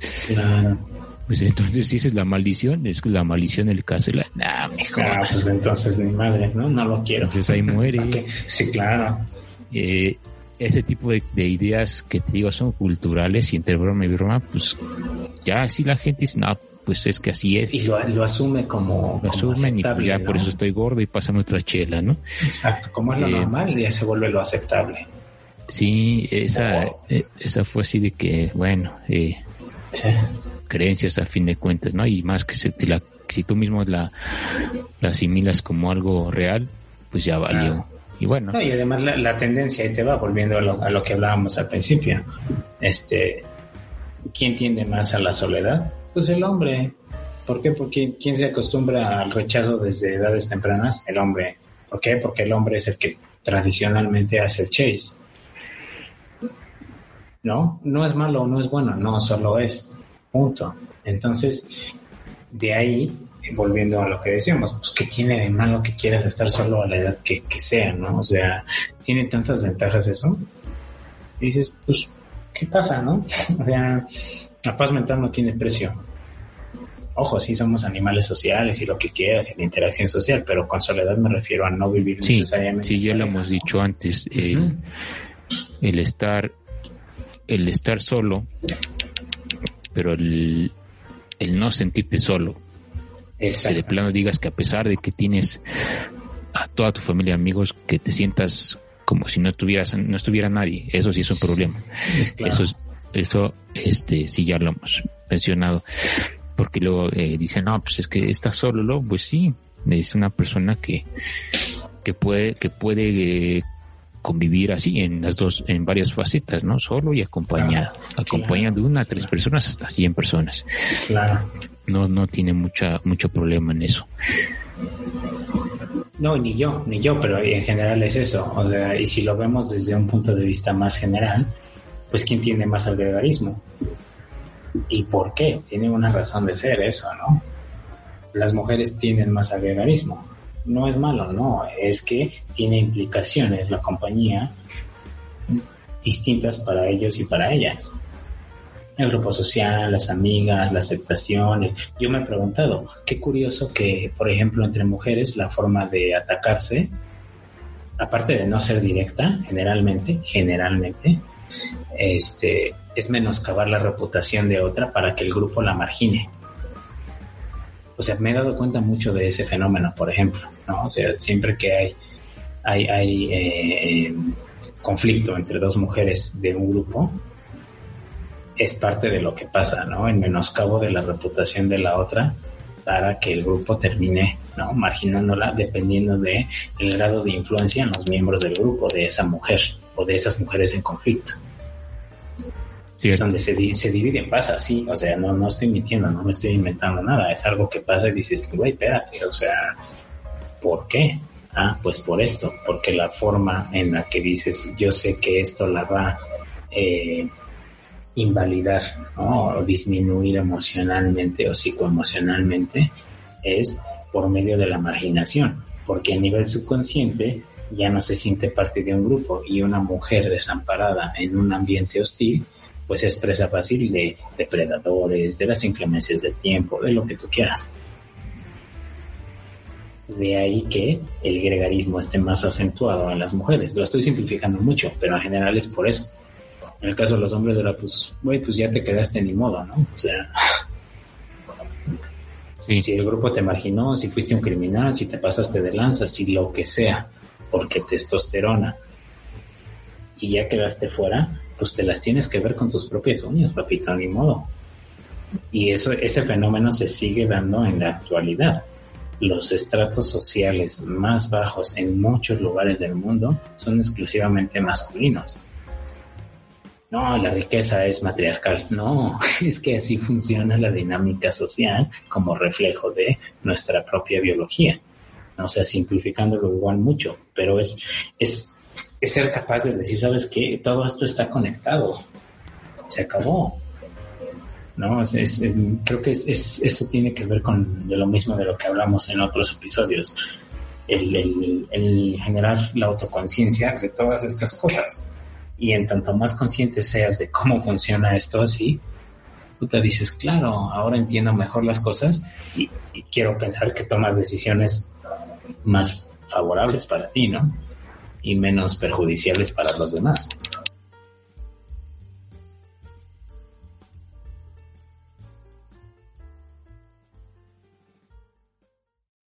Pues entonces si esa es la maldición, es la maldición del caso, la, nah, mejor. Ah, pues entonces ni madre, ¿no? No lo quiero. Entonces ahí muere. Sí, claro. Eh, ese tipo de, ideas que te digo son culturales y entre broma y broma, pues ya así la gente dice, no, pues es que así es. Y lo, asume como. Lo asumen y pues ya por eso estoy gordo y pasa otra chela, ¿no? Exacto, como es lo eh, normal, ya se vuelve lo aceptable. Sí, esa, eh, esa fue así de que, bueno, eh, creencias a fin de cuentas, ¿no? Y más que se la, si tú mismo la, la asimilas como algo real, pues ya valió. Y bueno. y además la, tendencia ahí te va volviendo a lo, a lo que hablábamos al principio. Este, ¿quién tiende más a la soledad? Pues el hombre. ¿Por qué? Porque ¿quién se acostumbra al rechazo desde edades tempranas? El hombre. ¿Por qué? Porque el hombre es el que tradicionalmente hace el chase. ¿No? No es malo o no es bueno, no, solo es. Punto. Entonces, de ahí, volviendo a lo que decíamos, pues ¿qué tiene de malo que quieras estar solo a la edad que, sea, ¿no? O sea, tiene tantas ventajas eso. Y dices, pues, ¿qué pasa, no? O sea, la paz mental no tiene precio. Ojo, sí somos animales sociales y lo que quieras y la interacción social, pero con soledad me refiero a no vivir necesariamente. Sí, ya lo hemos dicho antes. el, el estar el estar solo, pero el, el no sentirte solo. Que de plano digas que a pesar de que tienes a toda tu familia, amigos, que te sientas como si no tuvieras, no estuviera nadie. Eso sí es un problema. Eso eso, este, sí ya lo hemos mencionado. Porque luego eh, dicen, no, pues es que estás solo, ¿no? Pues sí, es una persona que, que puede, que puede eh, convivir así en las dos, en varias facetas, ¿no? Solo y acompañado. acompañado de una a tres personas hasta cien personas. Claro. No, no tiene mucha, mucho problema en eso. No, ni yo, ni yo, pero en general es eso. O sea, y si lo vemos desde un punto de vista más general, pues ¿quién tiene más agregarismo? ¿Y por qué? Tiene una razón de ser eso, ¿no? Las mujeres tienen más agregarismo no es malo, no, es que tiene implicaciones la compañía distintas para ellos y para ellas. El grupo social, las amigas, la aceptación. Yo me he preguntado, qué curioso que, por ejemplo, entre mujeres la forma de atacarse, aparte de no ser directa, generalmente, generalmente, este, es menoscabar la reputación de otra para que el grupo la margine o sea, me he dado cuenta mucho de ese fenómeno, por ejemplo, ¿no? O sea, siempre que hay, hay, hay eh, conflicto entre dos mujeres de un grupo, es parte de lo que pasa, ¿no? El menoscabo de la reputación de la otra para que el grupo termine, ¿no? Marginándola dependiendo de el grado de influencia en los miembros del grupo de esa mujer o de esas mujeres en conflicto es donde se, se dividen, pasa así, o sea, no, no estoy mintiendo, no me estoy inventando nada, es algo que pasa y dices, güey, espérate, o sea, ¿por qué? Ah, pues por esto, porque la forma en la que dices, yo sé que esto la va a eh, invalidar. O disminuir emocionalmente o psicoemocionalmente, es por medio de la marginación, porque a nivel subconsciente ya no se siente parte de un grupo y una mujer desamparada en un ambiente hostil pues es presa fácil de depredadores, de las inclemencias del tiempo, de lo que tú quieras. De ahí que el gregarismo esté más acentuado en las mujeres. Lo estoy simplificando mucho, pero en general es por eso. En el caso de los hombres era pues, güey, pues ya te quedaste ni modo, ¿no? O sea, si el grupo te marginó, si fuiste un criminal, si te pasaste de lanza, si lo que sea, porque testosterona, y ya quedaste fuera, pues te las tienes que ver con tus propias uñas, papito, ni modo. Y eso, ese fenómeno se sigue dando en la actualidad. Los estratos sociales más bajos en muchos lugares del mundo son exclusivamente masculinos. No, la riqueza es matriarcal. No, es que así funciona la dinámica social como reflejo de nuestra propia biología. O sea, simplificándolo igual mucho, pero es, es, ser capaz de decir, ¿sabes qué? Todo esto está conectado. Se acabó. ¿no? Creo que es, eso tiene que ver con lo mismo de lo que hablamos en otros episodios. El, el, generar la autoconciencia de todas estas cosas. Y en tanto más consciente seas de cómo funciona esto así, tú te dices, claro, ahora entiendo mejor las cosas y quiero pensar que tomas decisiones más favorables para ti, ¿no? Y menos perjudiciales para los demás.